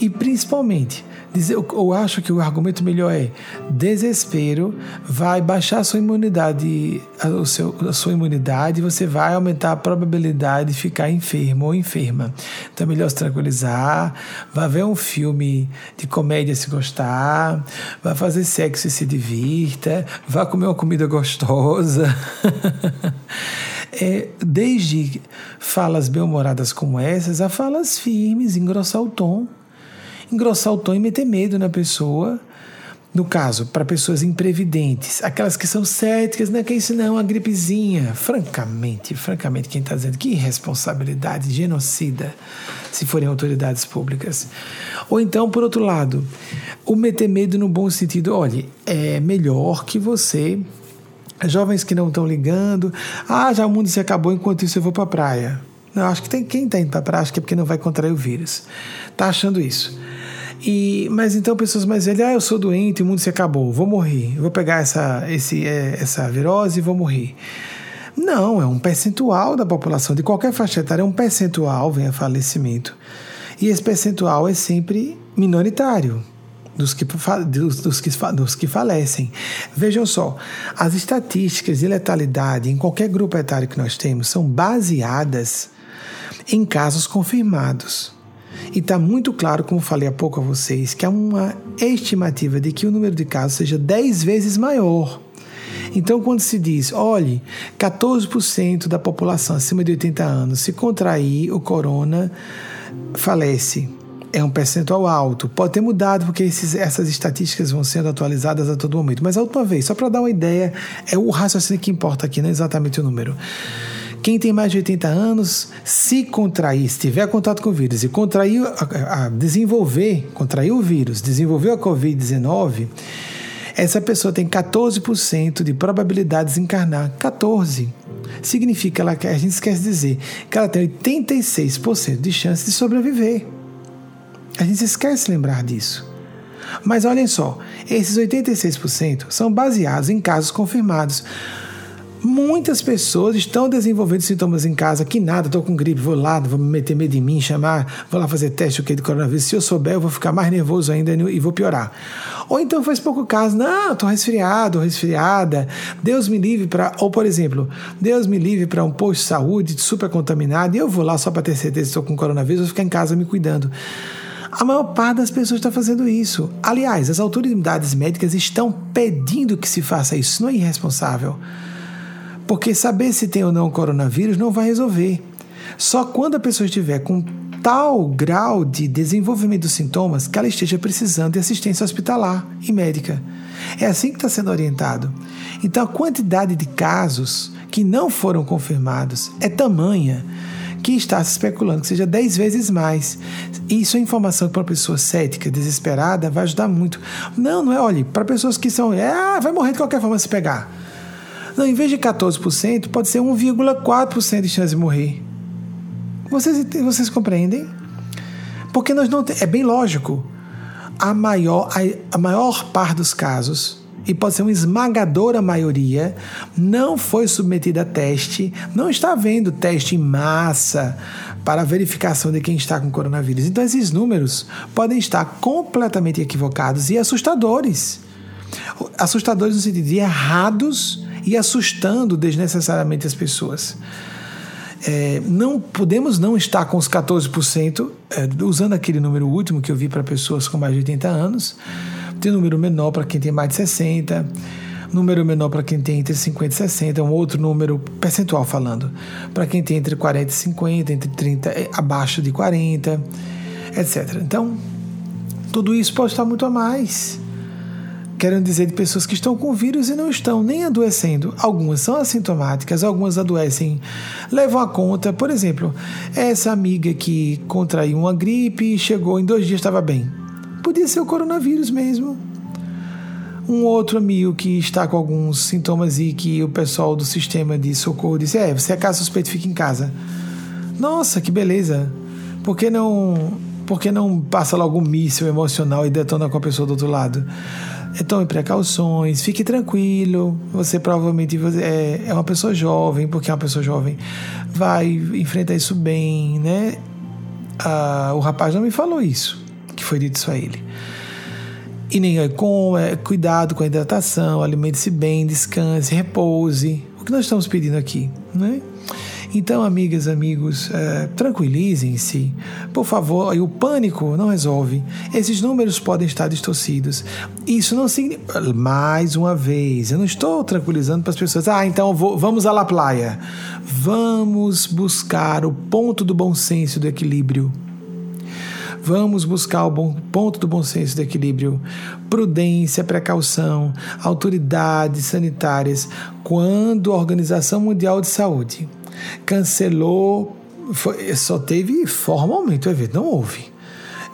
E principalmente, dizer, eu acho que o argumento melhor é desespero vai baixar a sua imunidade, a, seu, a sua imunidade, você vai aumentar a probabilidade de ficar enfermo ou enferma. Então é melhor se tranquilizar, vai ver um filme de comédia se gostar, vai fazer sexo e se divirta, vai comer uma comida gostosa. *laughs* É, desde falas bem-humoradas como essas a falas firmes, engrossar o tom engrossar o tom e meter medo na pessoa. No caso, para pessoas imprevidentes, aquelas que são céticas, não é que isso não é uma gripezinha. Francamente, francamente, quem está dizendo que irresponsabilidade genocida, se forem autoridades públicas. Ou então, por outro lado, o meter medo no bom sentido, olhe, é melhor que você jovens que não estão ligando. Ah, já o mundo se acabou, enquanto isso eu vou para a praia. Não, acho que tem quem está indo para a praia, acho que é porque não vai contrair o vírus. Está achando isso. E, mas então pessoas mais velhas, ah, eu sou doente, o mundo se acabou, vou morrer, vou pegar essa, esse, é, essa virose e vou morrer. Não, é um percentual da população, de qualquer faixa etária, é um percentual vem a falecimento. E esse percentual é sempre minoritário dos que, dos, dos, que, dos que falecem. Vejam só, as estatísticas de letalidade em qualquer grupo etário que nós temos são baseadas em casos confirmados. E está muito claro, como falei há pouco a vocês, que há uma estimativa de que o número de casos seja 10 vezes maior. Então, quando se diz, olhe, 14% da população acima de 80 anos, se contrair o corona, falece. É um percentual alto. Pode ter mudado, porque esses, essas estatísticas vão sendo atualizadas a todo momento. Mas a última vez, só para dar uma ideia, é o raciocínio que importa aqui, não é exatamente o número. Quem tem mais de 80 anos, se contrair, se tiver contato com o vírus e contrair, a, a desenvolver, contrair o vírus, desenvolver a Covid-19, essa pessoa tem 14% de probabilidade de encarnar. 14. Significa ela, a gente esquece de dizer que ela tem 86% de chance de sobreviver. A gente esquece de lembrar disso. Mas olhem só, esses 86% são baseados em casos confirmados. Muitas pessoas estão desenvolvendo sintomas em casa, que nada, estou com gripe, vou lá, vou me meter medo em mim, chamar, vou lá fazer teste okay, de coronavírus. Se eu souber, eu vou ficar mais nervoso ainda e vou piorar. Ou então faz pouco caso, não, estou resfriado, resfriada, Deus me livre para. Ou, por exemplo, Deus me livre para um posto de saúde super contaminado e eu vou lá só para ter certeza que estou com coronavírus, vou ficar em casa me cuidando. A maior parte das pessoas está fazendo isso. Aliás, as autoridades médicas estão pedindo que se faça. Isso não é irresponsável. Porque saber se tem ou não coronavírus não vai resolver. Só quando a pessoa estiver com tal grau de desenvolvimento dos sintomas que ela esteja precisando de assistência hospitalar e médica. É assim que está sendo orientado. Então, a quantidade de casos que não foram confirmados é tamanha que está se especulando que seja 10 vezes mais. Isso é informação que para uma pessoa cética, desesperada, vai ajudar muito. Não, não é, olhe, para pessoas que são, é, ah, vai morrer de qualquer forma se pegar. Não, em vez de 14%, pode ser 1,4% de chance de morrer. Vocês, vocês compreendem? Porque nós não é bem lógico. A maior, a, a maior parte dos casos, e pode ser uma esmagadora maioria, não foi submetida a teste, não está havendo teste em massa para verificação de quem está com coronavírus. Então, esses números podem estar completamente equivocados e assustadores. Assustadores no sentido de errados e assustando desnecessariamente as pessoas. É, não podemos não estar com os 14%, é, usando aquele número último que eu vi para pessoas com mais de 80 anos, tem número menor para quem tem mais de 60, número menor para quem tem entre 50 e 60, um outro número percentual falando, para quem tem entre 40 e 50, entre 30 é, abaixo de 40, etc. Então, tudo isso pode estar muito a mais querendo dizer de pessoas que estão com vírus e não estão nem adoecendo. Algumas são assintomáticas, algumas adoecem, levam a conta. Por exemplo, essa amiga que contraiu uma gripe e chegou em dois dias estava bem. Podia ser o coronavírus mesmo. Um outro amigo que está com alguns sintomas e que o pessoal do sistema de socorro disse: É, você é caso suspeito, fica em casa. Nossa, que beleza. Por que não, por que não passa logo um míssil emocional e detona com a pessoa do outro lado? Tome precauções, fique tranquilo. Você provavelmente é, é uma pessoa jovem, porque é uma pessoa jovem vai enfrentar isso bem, né? Ah, o rapaz não me falou isso, que foi dito isso a ele. E nem é com é, cuidado com a hidratação, alimente-se bem, descanse, repouse. O que nós estamos pedindo aqui, né? Então, amigas, amigos, é, tranquilizem-se. Por favor, o pânico não resolve. Esses números podem estar distorcidos. Isso não significa. Mais uma vez, eu não estou tranquilizando para as pessoas. Ah, então vou, vamos à la playa. Vamos buscar o ponto do bom senso do equilíbrio. Vamos buscar o bom, ponto do bom senso do equilíbrio. Prudência, precaução, autoridades sanitárias, quando a Organização Mundial de Saúde cancelou, foi, só teve formalmente o evento, não houve.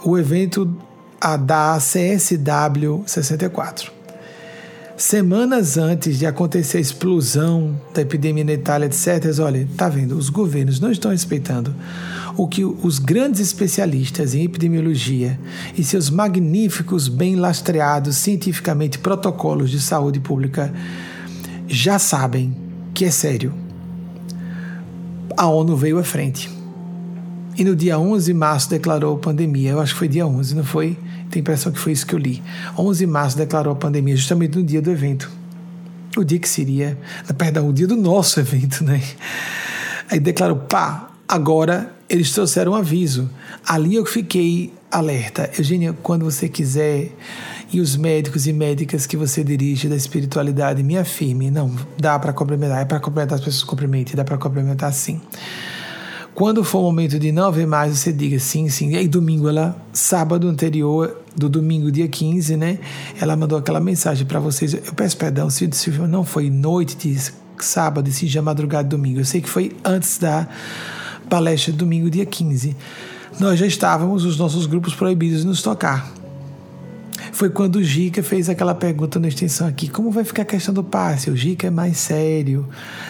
O evento da CSW 64. Semanas antes de acontecer a explosão da epidemia na Itália, etc., olha, tá vendo, os governos não estão respeitando o que os grandes especialistas em epidemiologia e seus magníficos, bem lastreados cientificamente protocolos de saúde pública já sabem que é sério a ONU veio à frente. E no dia 11 de março declarou pandemia. Eu acho que foi dia 11, não foi? Tem a impressão que foi isso que eu li. 11 de março declarou a pandemia, justamente no dia do evento. O dia que seria, perdão, o dia do nosso *laughs* evento, né? Aí declarou, pá, agora eles trouxeram um aviso. Ali eu fiquei alerta. Eugênia, quando você quiser, e os médicos e médicas que você dirige da espiritualidade, me afirme. Não, dá para complementar, é para complementar as pessoas cumprimentem, dá para complementar sim. Quando for o momento de não ver mais, você diga sim, sim. E aí, domingo, ela, sábado anterior, do domingo, dia 15, né? Ela mandou aquela mensagem para vocês. Eu peço perdão se, se não foi noite de sábado, se já madrugada domingo. Eu sei que foi antes da palestra domingo, dia 15 nós já estávamos os nossos grupos proibidos de nos tocar. Foi quando o Gica fez aquela pergunta na extensão aqui: como vai ficar a questão do passe? O Gica é mais sério,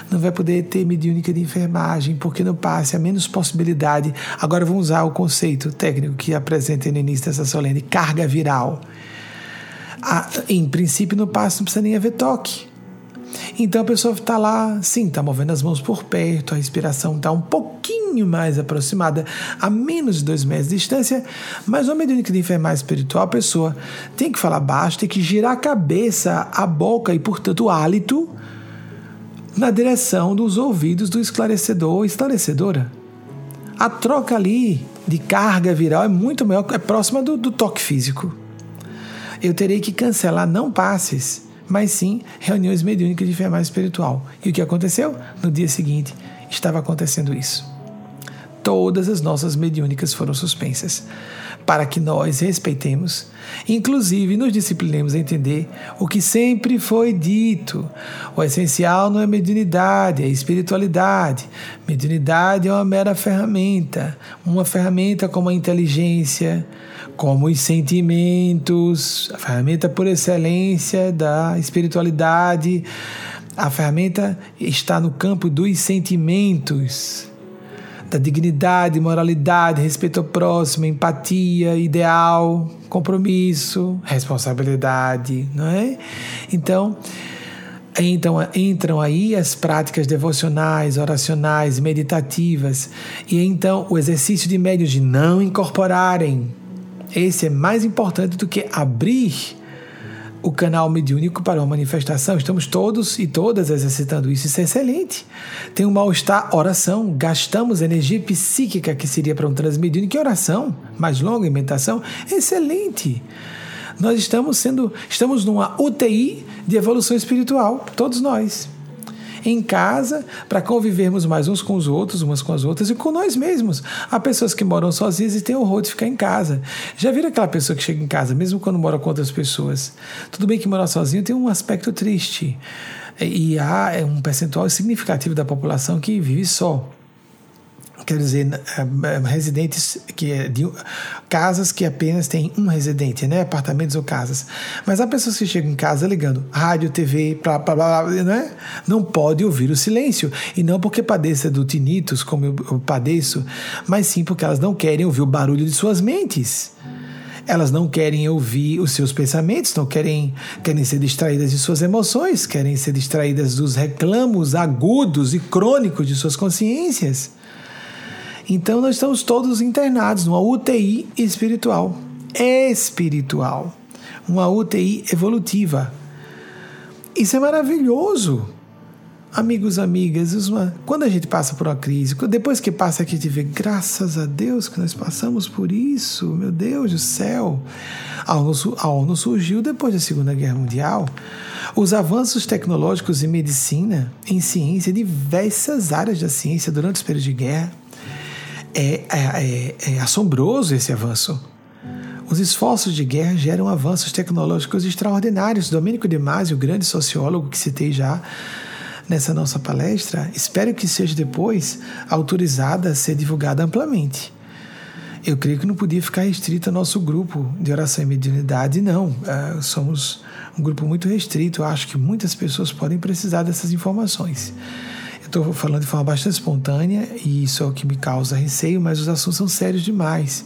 não vai poder ter mediúnica de enfermagem, porque no passe há menos possibilidade. Agora vamos usar o conceito técnico que apresentei no início dessa solene: carga viral. Ah, em princípio, no passe não precisa nem haver toque. Então a pessoa está lá, sim, está movendo as mãos por perto, a respiração está um pouquinho mais aproximada, a menos de dois metros de distância, mas no mediúnica de enfermagem espiritual, a pessoa tem que falar baixo, tem que girar a cabeça, a boca e, portanto, o hálito na direção dos ouvidos do esclarecedor ou esclarecedora. A troca ali de carga viral é muito maior, é próxima do, do toque físico. Eu terei que cancelar não passes mas sim reuniões mediúnicas de enfermagem espiritual. E o que aconteceu? No dia seguinte estava acontecendo isso. Todas as nossas mediúnicas foram suspensas, para que nós respeitemos, inclusive nos disciplinemos a entender o que sempre foi dito. O essencial não é mediunidade, é espiritualidade. Mediunidade é uma mera ferramenta, uma ferramenta como a inteligência, como os sentimentos, a ferramenta por excelência da espiritualidade. A ferramenta está no campo dos sentimentos, da dignidade, moralidade, respeito ao próximo, empatia, ideal, compromisso, responsabilidade, não é? Então, então entram aí as práticas devocionais, oracionais, meditativas, e então o exercício de médios de não incorporarem esse é mais importante do que abrir o canal mediúnico para uma manifestação. Estamos todos e todas exercitando isso. Isso é excelente. Tem um mal-estar, oração. Gastamos energia psíquica que seria para um transmediúnico. Que oração? Mais longa, meditação. Excelente. Nós estamos sendo, estamos numa UTI de evolução espiritual, todos nós em casa para convivermos mais uns com os outros, umas com as outras e com nós mesmos. Há pessoas que moram sozinhas e têm horror de ficar em casa. Já viram aquela pessoa que chega em casa, mesmo quando mora com outras pessoas? Tudo bem que morar sozinho tem um aspecto triste. E há é um percentual significativo da população que vive só quer dizer, residentes que é de casas que apenas tem um residente, né? Apartamentos ou casas. Mas há pessoas que chegam em casa ligando rádio, TV, blá, blá, blá, né? Não pode ouvir o silêncio. E não porque padeça do tinnitus, como eu padeço, mas sim porque elas não querem ouvir o barulho de suas mentes. Elas não querem ouvir os seus pensamentos, não querem, querem ser distraídas de suas emoções, querem ser distraídas dos reclamos agudos e crônicos de suas consciências. Então nós estamos todos internados numa UTI espiritual. Espiritual. Uma UTI evolutiva. Isso é maravilhoso. Amigos, amigas, quando a gente passa por uma crise, depois que passa a gente vê, graças a Deus que nós passamos por isso, meu Deus do céu. A ONU, a ONU surgiu depois da Segunda Guerra Mundial. Os avanços tecnológicos em medicina, em ciência, diversas áreas da ciência durante os períodos de guerra, é, é, é, é assombroso esse avanço. Os esforços de guerra geram avanços tecnológicos extraordinários. Domênico De Masi, o grande sociólogo que citei já, nessa nossa palestra, espero que seja depois autorizada a ser divulgada amplamente. Eu creio que não podia ficar restrito ao nosso grupo de oração e mediunidade, não. Uh, somos um grupo muito restrito. Eu acho que muitas pessoas podem precisar dessas informações. Estou falando de forma bastante espontânea e isso é o que me causa receio, mas os assuntos são sérios demais.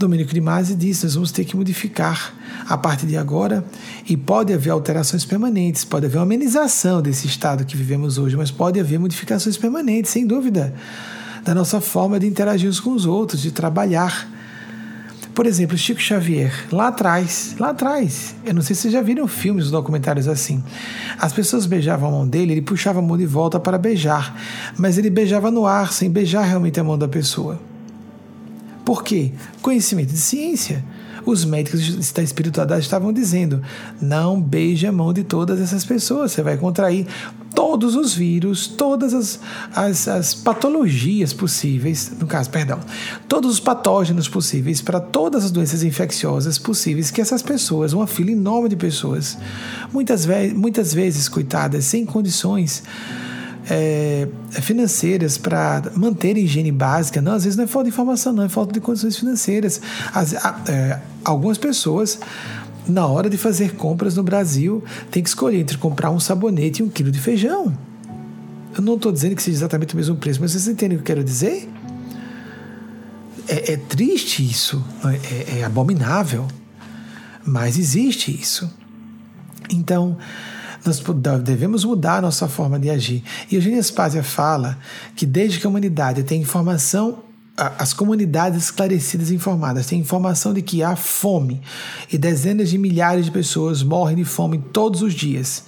Domênico de Masi disse: nós vamos ter que modificar a partir de agora e pode haver alterações permanentes, pode haver uma amenização desse estado que vivemos hoje, mas pode haver modificações permanentes, sem dúvida, da nosa forma de interagir uns com os outros, de trabalhar. Por exemplo, Chico Xavier, lá atrás, lá atrás, eu não sei se vocês já viram filmes documentários assim. As pessoas beijavam a mão dele, ele puxava a mão de volta para beijar, mas ele beijava no ar, sem beijar realmente a mão da pessoa. Por quê? Conhecimento de ciência. Os médicos da espiritualidade estavam dizendo: não beije a mão de todas essas pessoas, você vai contrair todos os vírus, todas as, as, as patologias possíveis, no caso, perdão, todos os patógenos possíveis para todas as doenças infecciosas possíveis que essas pessoas, uma fila enorme de pessoas, muitas, ve muitas vezes, coitadas, sem condições é, financeiras para manter a higiene básica. Não, às vezes não é falta de informação, não, é falta de condições financeiras. As, é, algumas pessoas na hora de fazer compras no Brasil, tem que escolher entre comprar um sabonete e um quilo de feijão. Eu não estou dizendo que seja exatamente o mesmo preço, mas vocês entendem o que eu quero dizer? É, é triste isso, é, é, é abominável, mas existe isso. Então, nós devemos mudar a nossa forma de agir. E Eugênia Spazia fala que desde que a humanidade tem informação as comunidades esclarecidas e informadas têm informação de que há fome e dezenas de milhares de pessoas morrem de fome todos os dias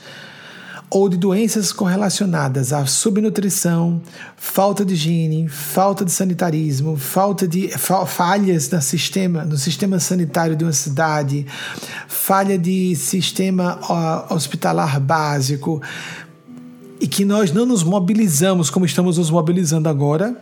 ou de doenças correlacionadas à subnutrição, falta de higiene, falta de sanitarismo, falta de falhas no sistema, no sistema sanitário de uma cidade, falha de sistema hospitalar básico, e que nós não nos mobilizamos como estamos nos mobilizando agora.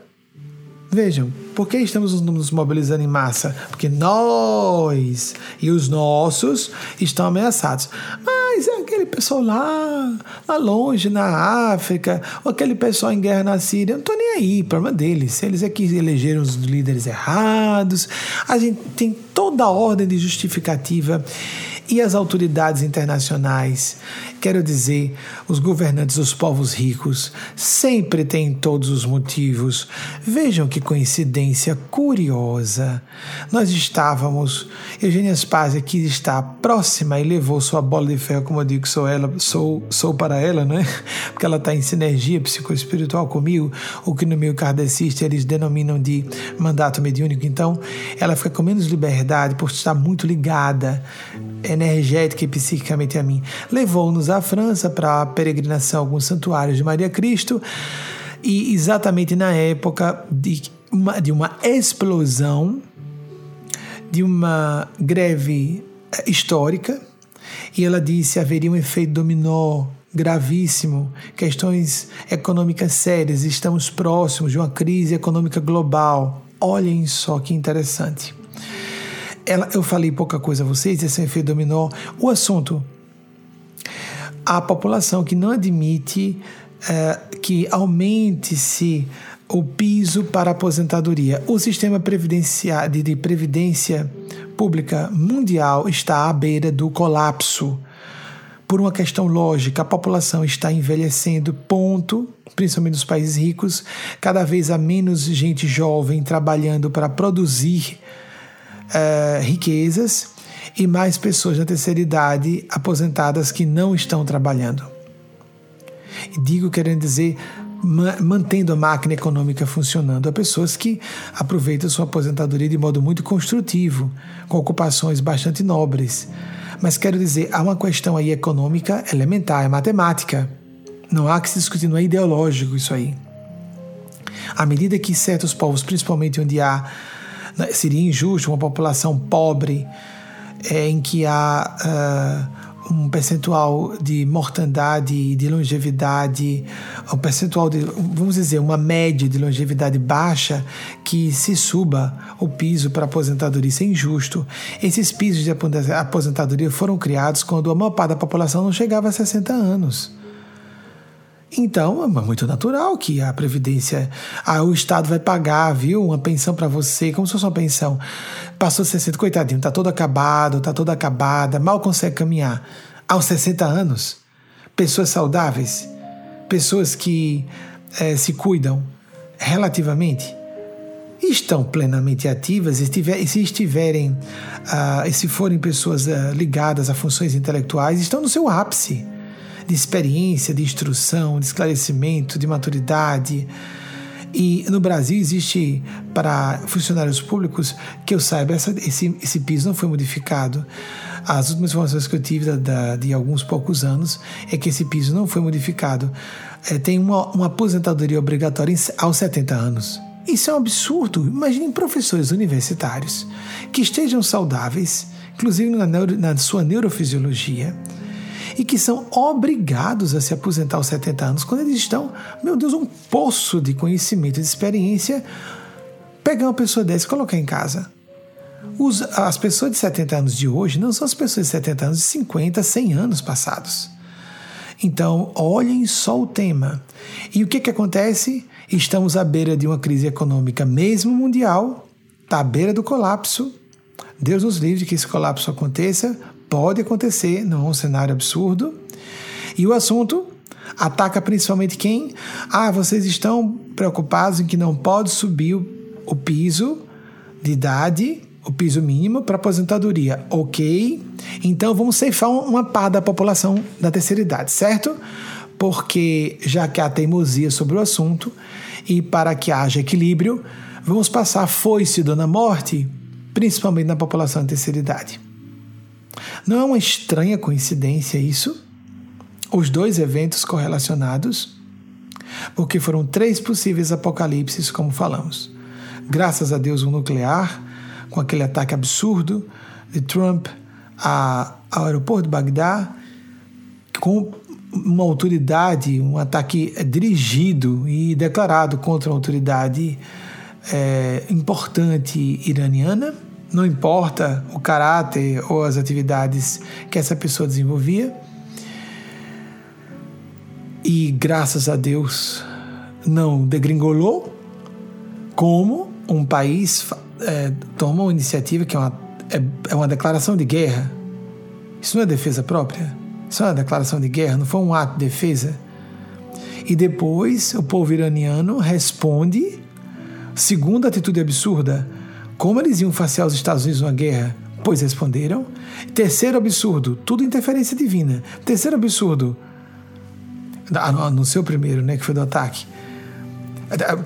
Vejam, por que estamos nos mobilizando em massa? Porque nós e os nossos estão ameaçados. Mas é aquele pessoal lá, lá longe, na África, ou aquele pessoal em guerra na Síria, eu não estou nem aí, problema deles. Eles é que elegeram os líderes errados. A gente tem toda a ordem de justificativa e as autoridades internacionais, quero dizer, os governantes dos povos ricos, sempre têm todos os motivos. Vejam que coincidência curiosa. Nós estávamos, Eugênia Spazia, que está próxima e levou sua bola de ferro, como eu digo, sou ela, sou, sou para ela, né? Porque ela está em sinergia psicoespiritual comigo, o que no meio kardecista eles denominam de mandato mediúnico. Então, ela fica com menos liberdade por estar muito ligada energética e psiquicamente a mim. Levou-nos à França para a peregrinação a alguns santuários de Maria Cristo e exatamente na época de uma, de uma explosão, de uma greve histórica, e ela disse haveria um efeito dominó gravíssimo, questões econômicas sérias, estamos próximos de uma crise econômica global. Olhem só que interessante ela, eu falei pouca coisa a vocês, esse é um efeito dominó. O assunto, a população que não admite é, que aumente-se o piso para aposentadoria. O sistema de previdência pública mundial está à beira do colapso. Por uma questão lógica, a população está envelhecendo, ponto, principalmente nos países ricos, cada vez há menos gente jovem trabalhando para produzir uh, riquezas e mais pessoas na terceira idade aposentadas que não estão trabalhando. Digo querendo dizer mantendo a máquina econômica funcionando. Há pessoas que aproveitam sua aposentadoria de modo muito construtivo, com ocupações bastante nobres. Mas quero dizer, há uma questão aí econômica elementar, é matemática. Não há que se discutir, não é ideológico isso aí. À medida que certos povos, principalmente onde há, seria injusto uma população pobre, é, em que há uh, um percentual de mortandade de longevidade, um percentual de, vamos dizer, uma média de longevidade baixa, que se suba o piso para aposentadoria. Isso é injusto. Esses pisos de aposentadoria foram criados quando a maior parte da população não chegava a 60 anos. Então, é muito natural que a Previdência, ah, o Estado vai pagar, viu, uma pensão para você, como se fosse uma pensão. Passou 60, coitadinho, tá todo acabado, tá toda acabada, mal consegue caminhar. Aos 60 anos, pessoas saudáveis, pessoas que é, se cuidam relativamente, estão plenamente ativas e, se estiverem, uh, e se forem pessoas uh, ligadas a funções intelectuais, estão no seu ápice de experiência, de instrução, de esclarecimento, de maturidade. E no Brasil existe, para funcionários públicos, que eu saiba, essa, esse, esse piso não foi modificado. As últimas informações que eu tive da, da, de alguns poucos anos é que esse piso não foi modificado. É, tem uma, uma aposentadoria obrigatória aos 70 anos. Isso é um absurdo. Imaginem professores universitários que estejam saudáveis, inclusive na, neuro, na sua neurofisiologia, e que são obrigados a se aposentar aos 70 anos, quando eles estão, meu Deus, um poço de conhecimento, de experiência, pegar uma pessoa dessa e colocar em casa. Os, as pessoas de 70 anos de hoje não são as pessoas de 70 anos de 50, 100 anos passados. Então, olhem só o tema. E o que, que acontece? Estamos à beira de uma crise econômica, mesmo mundial, está à beira do colapso. Deus nos livre que esse colapso aconteça, Pode acontecer, não é um cenário absurdo. E o assunto ataca principalmente quem? Ah, vocês estão preocupados em que não pode subir o, piso de idade, o piso mínimo para aposentadoria. Ok, então vamos ceifar uma parte da população da terceira idade, certo? Porque já que há teimosia sobre o assunto e para que haja equilíbrio, vamos passar foice dona morte, principalmente na população da terceira idade. Não é uma estranha coincidência isso? Os dois eventos correlacionados? Porque foram três possíveis apocalipses, como falamos. Graças a Deus, um nuclear, com aquele ataque absurdo de Trump ao aeroporto de Bagdá, com uma autoridade, um ataque dirigido e declarado contra uma autoridade é, importante iraniana não importa o caráter ou as atividades que essa pessoa desenvolvia. E graças a Deus não degringolou, como um país é, toma uma iniciativa que é uma, é, é uma declaração de guerra. Isso não é defesa própria? Isso é uma declaração de guerra, não foi um ato de defesa? E depois o povo iraniano responde, segundo a atitude absurda, como eles iam fazer aos Estados Unidos uma guerra? Pois responderam. Terceiro absurdo, tudo interferência divina. Terceiro absurdo, no seu primeiro, né, que foi do ataque.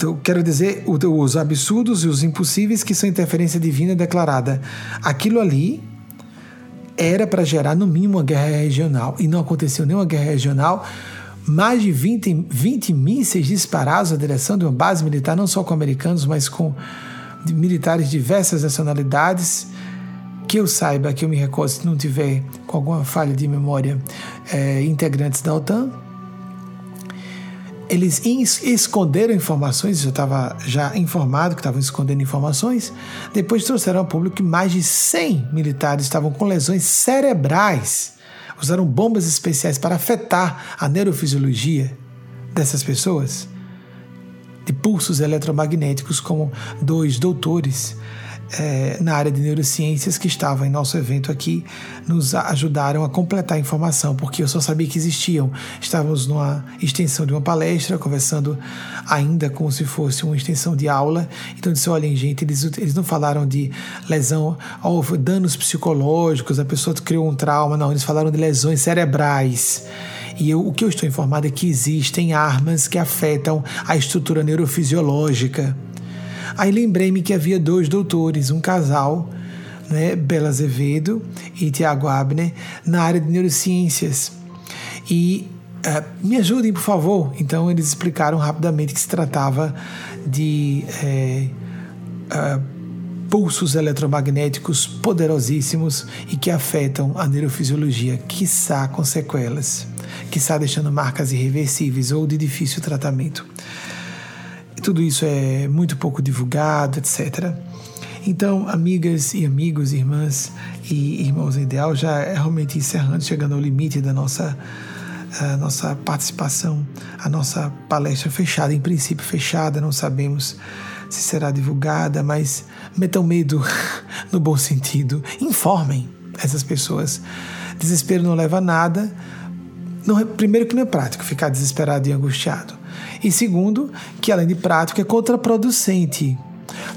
Eu quero dizer os absurdos e os impossíveis que são interferência divina declarada. Aquilo ali era para gerar no mínimo uma guerra regional e não aconteceu nenhuma guerra regional. Mais de 20, 20 mísseis disparados na direção de uma base militar, não só com americanos, mas com de militares de diversas nacionalidades, que eu saiba, que eu me recordo, se não tiver com alguma falha de memória, é, integrantes da OTAN. Eles esconderam informações, eu estava já informado que estavam escondendo informações. Depois trouxeram ao público que mais de 100 militares estavam com lesões cerebrais. Usaram bombas especiais para afetar a neurofisiologia dessas pessoas de pulsos eletromagnéticos, como dois doutores é, na área de neurociências que estavam em nosso evento aqui nos ajudaram a completar a informação, porque eu só sabia que existiam. Estávamos numa extensão de uma palestra, conversando ainda como se fosse uma extensão de aula. Então, disse: olhem, gente, eles, eles não falaram de lesão, ou danos psicológicos, a pessoa criou um trauma, não, eles falaram de lesões cerebrais. E eu, o que eu estou informado é que existem armas que afetam a estrutura neurofisiológica. Aí lembrei-me que havia dois doutores, um casal, né, Bela Azevedo e Tiago Abner, na área de neurociências. E uh, me ajudem, por favor. Então, eles explicaram rapidamente que se tratava de é, uh, pulsos eletromagnéticos poderosíssimos e que afetam a neurofisiologia, quiçá com sequelas, quiçá deixando marcas irreversíveis ou de difícil tratamento tudo isso é muito pouco divulgado, etc. Então, amigas e amigos, irmãs e irmãos ideal, já é realmente encerrando, chegando ao limite da nossa, a nossa participação, a nossa palestra fechada, em princípio fechada, não sabemos se será divulgada, mas metam medo *laughs* no bom sentido, informem essas pessoas. Desespero não leva a nada. Não, é, primeiro que não é prático ficar desesperado e angustiado. E segundo, que além de prático, é contraproducente.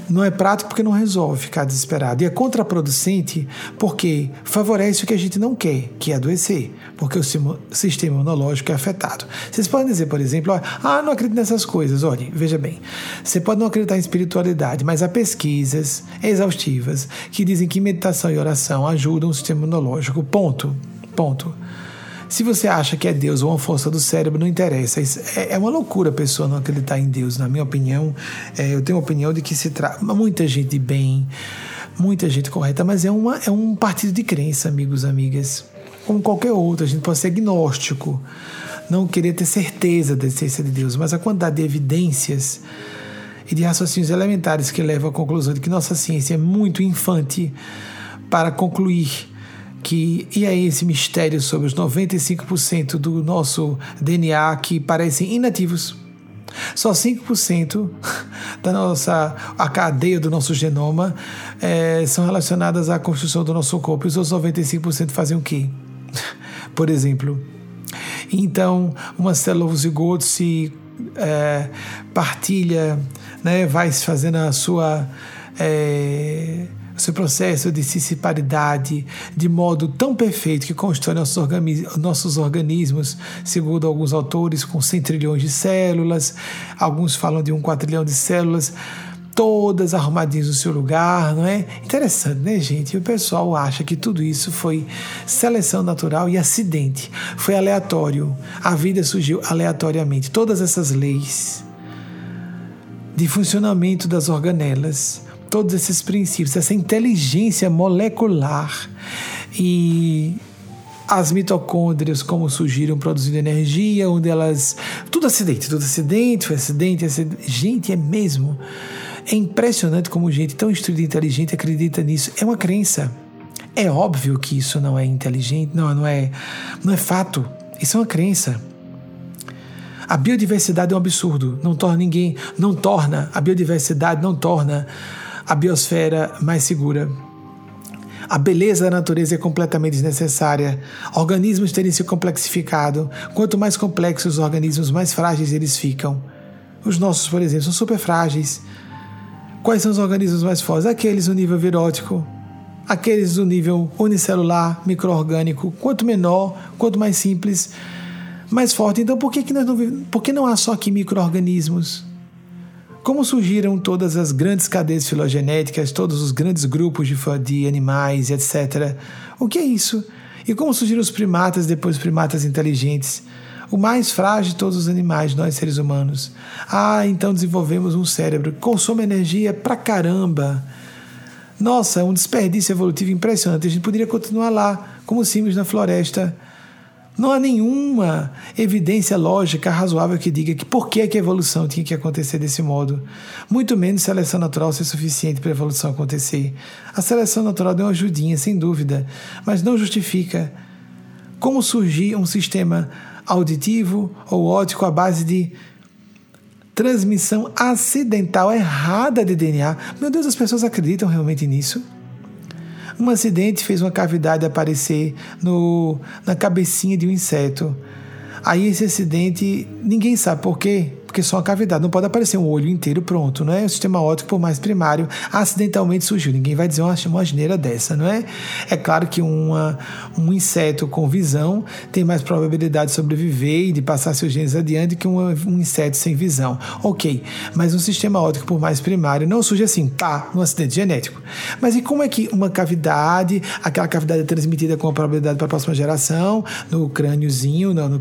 Não é prático porque não resolve ficar desesperado. E é contraproducente porque favorece o que a gente não quer, que é adoecer, porque o sistema imunológico é afetado. Vocês podem dizer, por exemplo, ah, não acredito nessas coisas. Olha, veja bem, você pode não acreditar em espiritualidade, mas há pesquisas exaustivas que dizem que meditação e oração ajudam o sistema imunológico. Ponto. Ponto. Se você acha que é Deus ou uma força do cérebro, não interessa. É, é uma loucura a pessoa não acreditar em Deus, na minha opinião. É, eu tenho a opinião de que se trata. Muita gente de bem, muita gente correta, mas é, uma, é um partido de crença, amigos, amigas. Como qualquer outro, a gente pode ser agnóstico, não querer ter certeza da existência de Deus, mas a quantidade de evidências e de raciocínios elementares que levam à conclusão de que nossa ciência é muito infante para concluir que e aí esse mistério sobre os 95% do nosso DNA que parecem inativos. Só 5% *laughs* da nossa a cadeia do nosso genoma é, são relacionadas à construção do nosso corpo. E os outros 95% fazem o quê? *laughs* Por exemplo, então uma célula zigoto se é, partilha, né, vai fazendo a sua é, seu processo de ciciparidade de modo tão perfeito que constrói nossos, nossos organismos, segundo alguns autores, com 100 trilhões de células, alguns falam de um quatrilhão de células, todas arrumadinhas no seu lugar, não é? Interessante, né, gente? E o pessoal acha que tudo isso foi seleção natural e acidente, foi aleatório. A vida surgiu aleatoriamente. Todas essas leis de funcionamento das organelas, todos esses princípios, essa inteligência molecular e as mitocôndrias como surgiram produzindo energia, onde elas tudo acidente, tudo acidente, foi acidente, acidente. gente é mesmo é impressionante como gente tão instruída e inteligente acredita nisso. É uma crença. É óbvio que isso não é inteligente, não, não é, não é fato. Isso é uma crença. A biodiversidade é um absurdo, não torna ninguém, não torna a biodiversidade não torna a biosfera mais segura. A beleza da natureza é completamente desnecessária. Organismos terem se complexificado. Quanto mais complexos os organismos, mais frágeis eles ficam. Os nossos, por exemplo, são super frágeis. Quais são os organismos mais fortes? Aqueles do nível virótico, aqueles do nível unicelular, microorgânico. Quanto menor, quanto mais simples, mais forte. Então, por que, que, nós não, por que não há só aqui microorganismos? Como surgiram todas as grandes cadeias filogenéticas, todos os grandes grupos de, animais, etc. O que é isso? E como surgiram os primatas, depois os primatas inteligentes? O mais frágil de todos os animais, nós seres humanos. Ah, então desenvolvemos um cérebro que consome energia pra caramba. Nossa, um desperdício evolutivo impressionante. A gente poderia continuar lá, como símios na floresta, não há nenhuma evidência lógica razoável que diga que por que, que a evolução tinha que acontecer desse modo. Muito menos seleção natural ser suficiente para a evolução acontecer. A seleção natural deu uma ajudinha, sem dúvida, mas não justifica. Como surgir um sistema auditivo ou óptico à base de transmissão acidental errada de DNA. Meu Deus, as pessoas acreditam realmente nisso? Um acidente fez uma cavidade aparecer no, na cabecinha de um inseto. Aí esse acidente, ninguém sabe por quê porque só uma cavidade. Não pode aparecer um olho inteiro pronto, não é? O sistema óptico, por mais primário, acidentalmente surgiu. Ninguém vai dizer uma, uma asneira dessa, não é? É claro que uma, um inseto com visão tem mais probabilidade de sobreviver e de passar seus genes adiante que um, inseto sem visão. Ok, mas um sistema óptico, por mais primário, não surge assim, pá, num acidente genético. Mas e como é que uma cavidade, aquela cavidade é transmitida com a probabilidade para a próxima geração, no crâniozinho, não, no,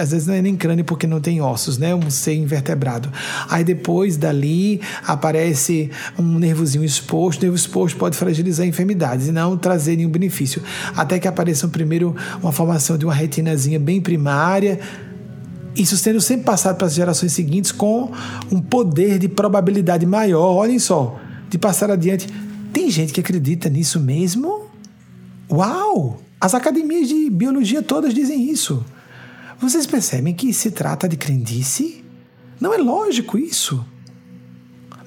às vezes não é nem crânio porque não tem ossos, né? Um ser invertebrado. Aí depois dali aparece um nervozinho exposto, o nervo exposto pode fragilizar enfermidades e não trazer nenhum benefício. Até que apareça um primeiro uma formação de uma retinazinha bem primária, isso sendo sempre passado para as gerações seguintes com um poder de probabilidade maior, olhem só, de passar adiante. Tem gente que acredita nisso mesmo? Uau! As academias de biologia todas dizem isso. Vocês percebem que se trata de crendice? Não é lógico isso.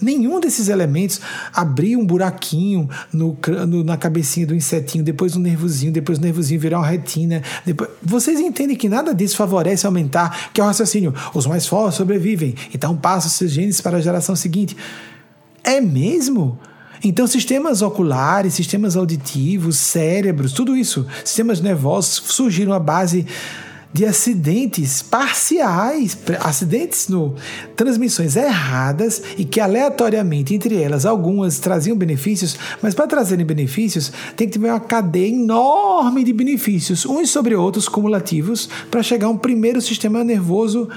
Nenhum desses elementos abrir um buraquinho no, no, na cabecinha do insetinho, depois um nervozinho, depois o nervozinho virar uma retina. Depois... Vocês entendem que nada disso favorece aumentar, que é o raciocínio. Os mais fortes sobrevivem, então passa os seus genes para a geração seguinte. É mesmo? Então, sistemas oculares, sistemas auditivos, cérebros, tudo isso, sistemas nervosos surgiram à base de acidentes parciais, acidentes no transmissões erradas e que aleatoriamente entre elas algumas traziam benefícios, mas para trazerem benefícios tem que ter uma cadeia enorme de benefícios, uns sobre outros cumulativos, para chegar a um primeiro sistema nervoso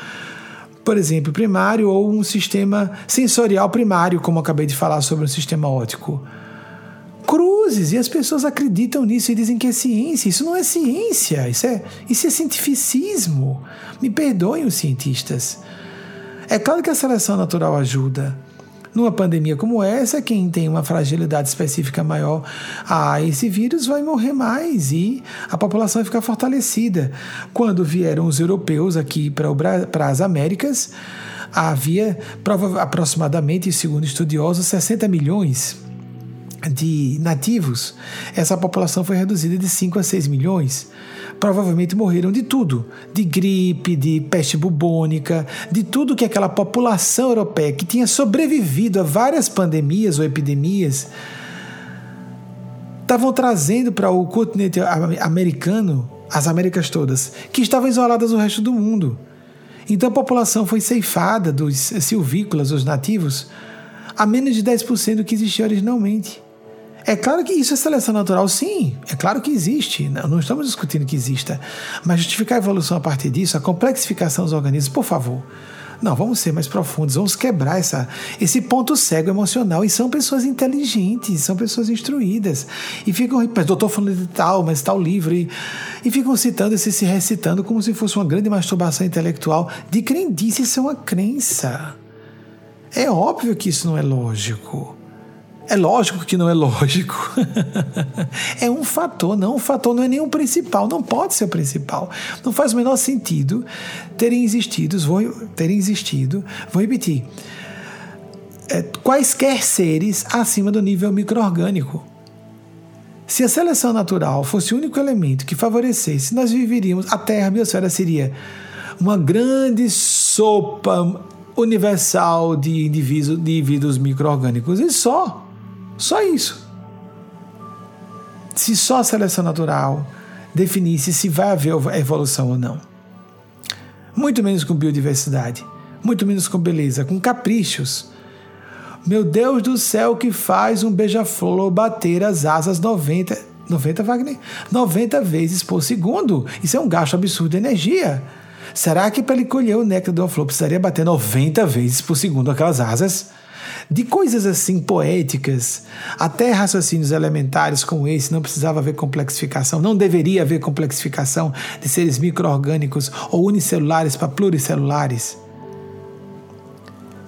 por exemplo, primário ou um sistema sensorial primário, como acabei de falar sobre um sistema óptico cruzes e as pessoas acreditam nisso e dizem que é ciência. Isso não é ciência, isso é, isso é cientificismo. Me perdoem os cientistas. É claro que a seleção natural ajuda. Numa pandemia como essa, quem tem uma fragilidade específica maior a esse vírus vai morrer mais e a população vai ficar fortalecida. Quando vieram os europeus aqui para as Américas, havia aproximadamente, segundo estudiosos, 60 milhões de nativos, essa população foi reduzida de 5 a 6 milhões. Provavelmente morreram de tudo: de gripe, de peste bubônica, de tudo que aquela população europeia que tinha sobrevivido a várias pandemias ou epidemias estavam trazendo para o continente americano, as Américas todas, que estavam isoladas do resto do mundo. Então a população foi ceifada dos silvícolas, os nativos, a menos de 10% do que existia originalmente. É claro que isso é seleção natural, sim. É claro que existe. Não, estamos discutindo que exista. Mas justificar a evolução a partir disso, a complexificação dos organismos, por favor. Não, vamos ser mais profundos, vamos quebrar essa, esse ponto cego emocional. E são pessoas inteligentes, são pessoas instruídas. E ficam, mas doutor falando de tal, mas tal livro. E, e ficam citando, se, se recitando como se fosse uma grande masturbação intelectual. De crendice, isso é uma crença. É óbvio que isso não é lógico. É lógico que não é lógico. *laughs* é um fator, não. O fator não é nenhum principal, não pode ser o principal. Não faz o menor sentido terem existido, vou, terem existido, vou repetir, é, quaisquer seres acima do nível microorgânico. Se a seleção natural fosse o único elemento que favorecesse, nós viveríamos, a Terra, a biosfera seria uma grande sopa universal de indivíduos, de indivíduos micro-orgânicos e só. Só isso. Se só a seleção natural definisse se vai haver evolução ou não. Muito menos com biodiversidade, muito menos com beleza, com caprichos. Meu Deus do céu, que faz um beija-flor bater as asas 90, 90 Wagner, 90 vezes por segundo. Isso é um gasto absurdo de energia. Será que para ele colher o néctar de uma flor precisaria bater 90 vezes por segundo aquelas asas? De coisas assim poéticas, até raciocínios elementares como esse, não precisava haver complexificação, não deveria haver complexificação de seres microorgânicos ou unicelulares para pluricelulares.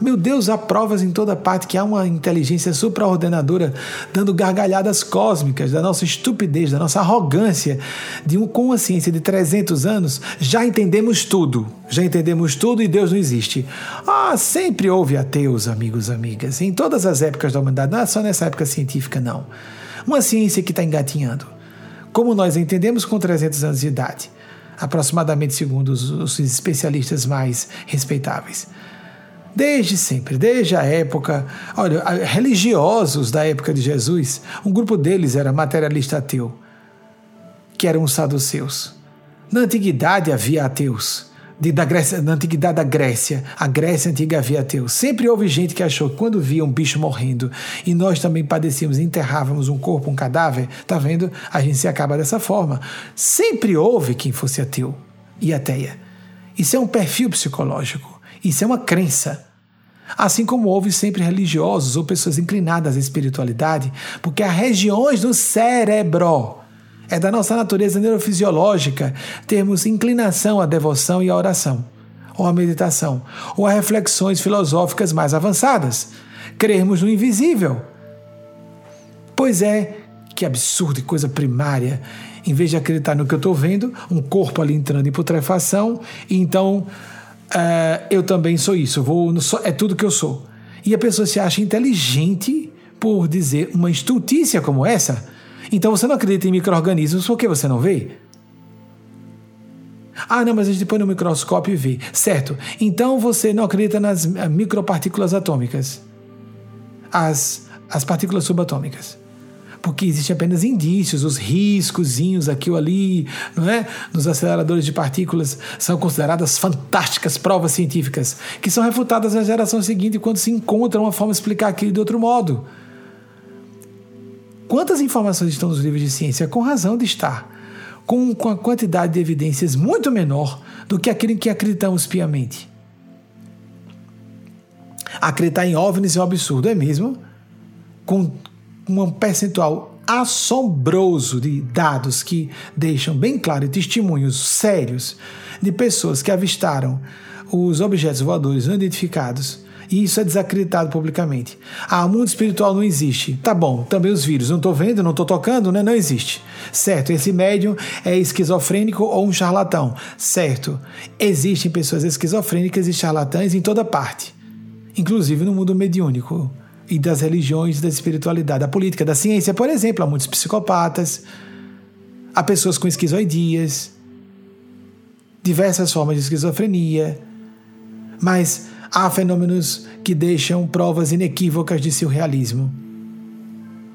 Meu Deus, há provas em toda parte que há uma inteligência supraordenadora dando gargalhadas cósmicas da nossa estupidez, da nossa arrogância, de um, com uma ciência de 300 anos, já entendemos tudo. Já entendemos tudo e Deus não existe. Ah, sempre houve ateus, amigos, amigas, em todas as épocas da humanidade, não é só nessa época científica, não. Uma ciência que está engatinhando. Como nós entendemos com 300 anos de idade aproximadamente segundo os, os especialistas mais respeitáveis. Desde sempre, desde a época, olha, religiosos da época de Jesus, um grupo deles era materialista ateu, que eram os saduceus. Na antiguidade havia ateus de, da Grécia, na antiguidade da Grécia, a Grécia antiga havia ateus. Sempre houve gente que achou que quando via um bicho morrendo e nós também padecíamos, enterrávamos um corpo, um cadáver, tá vendo? A gente se acaba dessa forma. Sempre houve quem fosse ateu e ateia. Isso é um perfil psicológico, isso é uma crença. Assim como houve sempre religiosos ou pessoas inclinadas à espiritualidade, porque há regiões do cérebro é da nossa natureza neurofisiológica termos inclinação à devoção e à oração, ou à meditação, ou a reflexões filosóficas mais avançadas. Crermos no invisível. Pois é, que absurdo e coisa primária. Em vez de acreditar no que eu estou vendo, um corpo ali entrando em putrefação, e então uh, eu também sou isso, vou, é tudo que eu sou. E a pessoa se acha inteligente por dizer uma estultícia como essa. Então você não acredita em micro-organismos porque você não vê? Ah, não, mas a gente põe no microscópio e vê. Certo. Então você não acredita nas eh, micropartículas atômicas, as, as partículas subatômicas. Porque existem apenas indícios, os riscozinhos aqui ou ali, não é? Nos aceleradores de partículas são consideradas fantásticas provas científicas, que são refutadas na geração seguinte quando se encontra uma forma de explicar aquilo de outro modo. Quantas informações estão nos livros de ciência? Com razão de estar. Com, com a quantidade de evidências muito menor do que aquilo em que acreditamos piamente. Acreditar em OVNIs é um absurdo, é mesmo? Com um percentual assombroso de dados que deixam bem claro testemunhos sérios de pessoas que avistaram os objetos voadores não identificados e isso é desacreditado publicamente. Ah, o mundo espiritual não existe. Tá bom, também os vírus. Não estou vendo, não estou tocando, né? Não existe. Certo, esse médium é esquizofrênico ou um charlatão. Certo, existem pessoas esquizofrênicas e charlatãs em toda parte, inclusive no mundo mediúnico e das religiões, da espiritualidade, da política, da ciência, por exemplo. Há muitos psicopatas, há pessoas com esquizoidias, diversas formas de esquizofrenia. Mas há fenômenos que deixam provas inequívocas de seu realismo.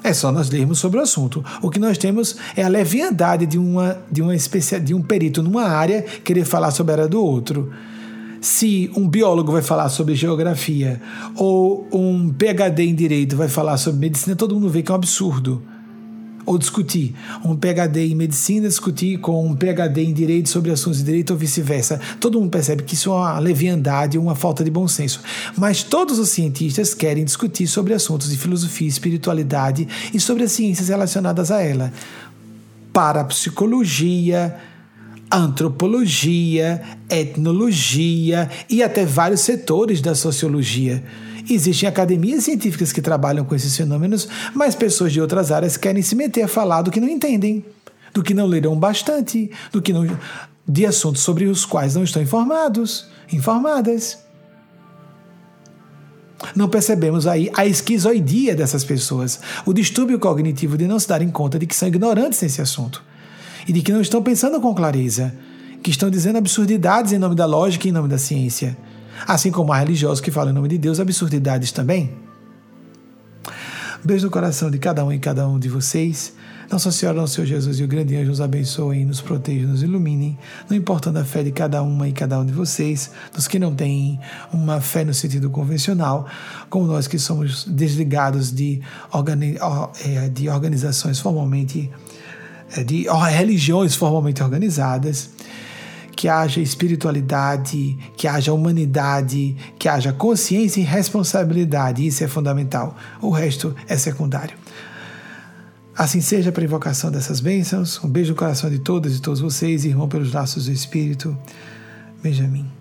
É só nós lermos sobre o assunto. O que nós temos é a leviandade de, uma, de, uma espécie, de um perito numa área querer falar sobre a área do outro. Se um biólogo vai falar sobre geografia ou um PhD em direito vai falar sobre medicina, todo mundo vê que é um absurdo ou discutir um PhD em medicina, discutir com um PhD em direito sobre assuntos de direito ou vice-versa. Todo mundo percebe que isso é uma leviandade, uma falta de bom senso. Mas todos os cientistas querem discutir sobre assuntos de filosofia, espiritualidade e sobre as ciências relacionadas a ela. Parapsicologia, antropologia, etnologia e até vários setores da sociologia. Existem academias científicas que trabalham com esses fenômenos, mas pessoas de outras áreas querem se meter a falar do que não entendem, do que não leram bastante, do que não de assuntos sobre os quais não estão informados, informadas. Não percebemos aí a esquizoidia dessas pessoas, o distúrbio cognitivo de não se darem conta de que são ignorantes nesse assunto e de que não estão pensando com clareza, que estão dizendo absurdidades em nome da lógica e em nome da ciência assim como há religiosos que falam em nome de Deus absurdidades também. Beijo no coração de cada um e cada um de vocês. Nossa Senhora, nosso Senhor Jesus e o grande anjo nos abençoem, nos protejam, nos iluminem, não importando a fé de cada uma e cada um de vocês, dos que não têm uma fé no sentido convencional, como nós que somos desligados de, organi é, de organizações formalmente, de religiões formalmente organizadas que haja espiritualidade, que haja humanidade, que haja consciência e responsabilidade. Isso é fundamental. O resto é secundário. Assim seja para a invocação dessas bênçãos. Um beijo no coração de todas e todos vocês, irmão pelos laços do Espírito. Benjamin.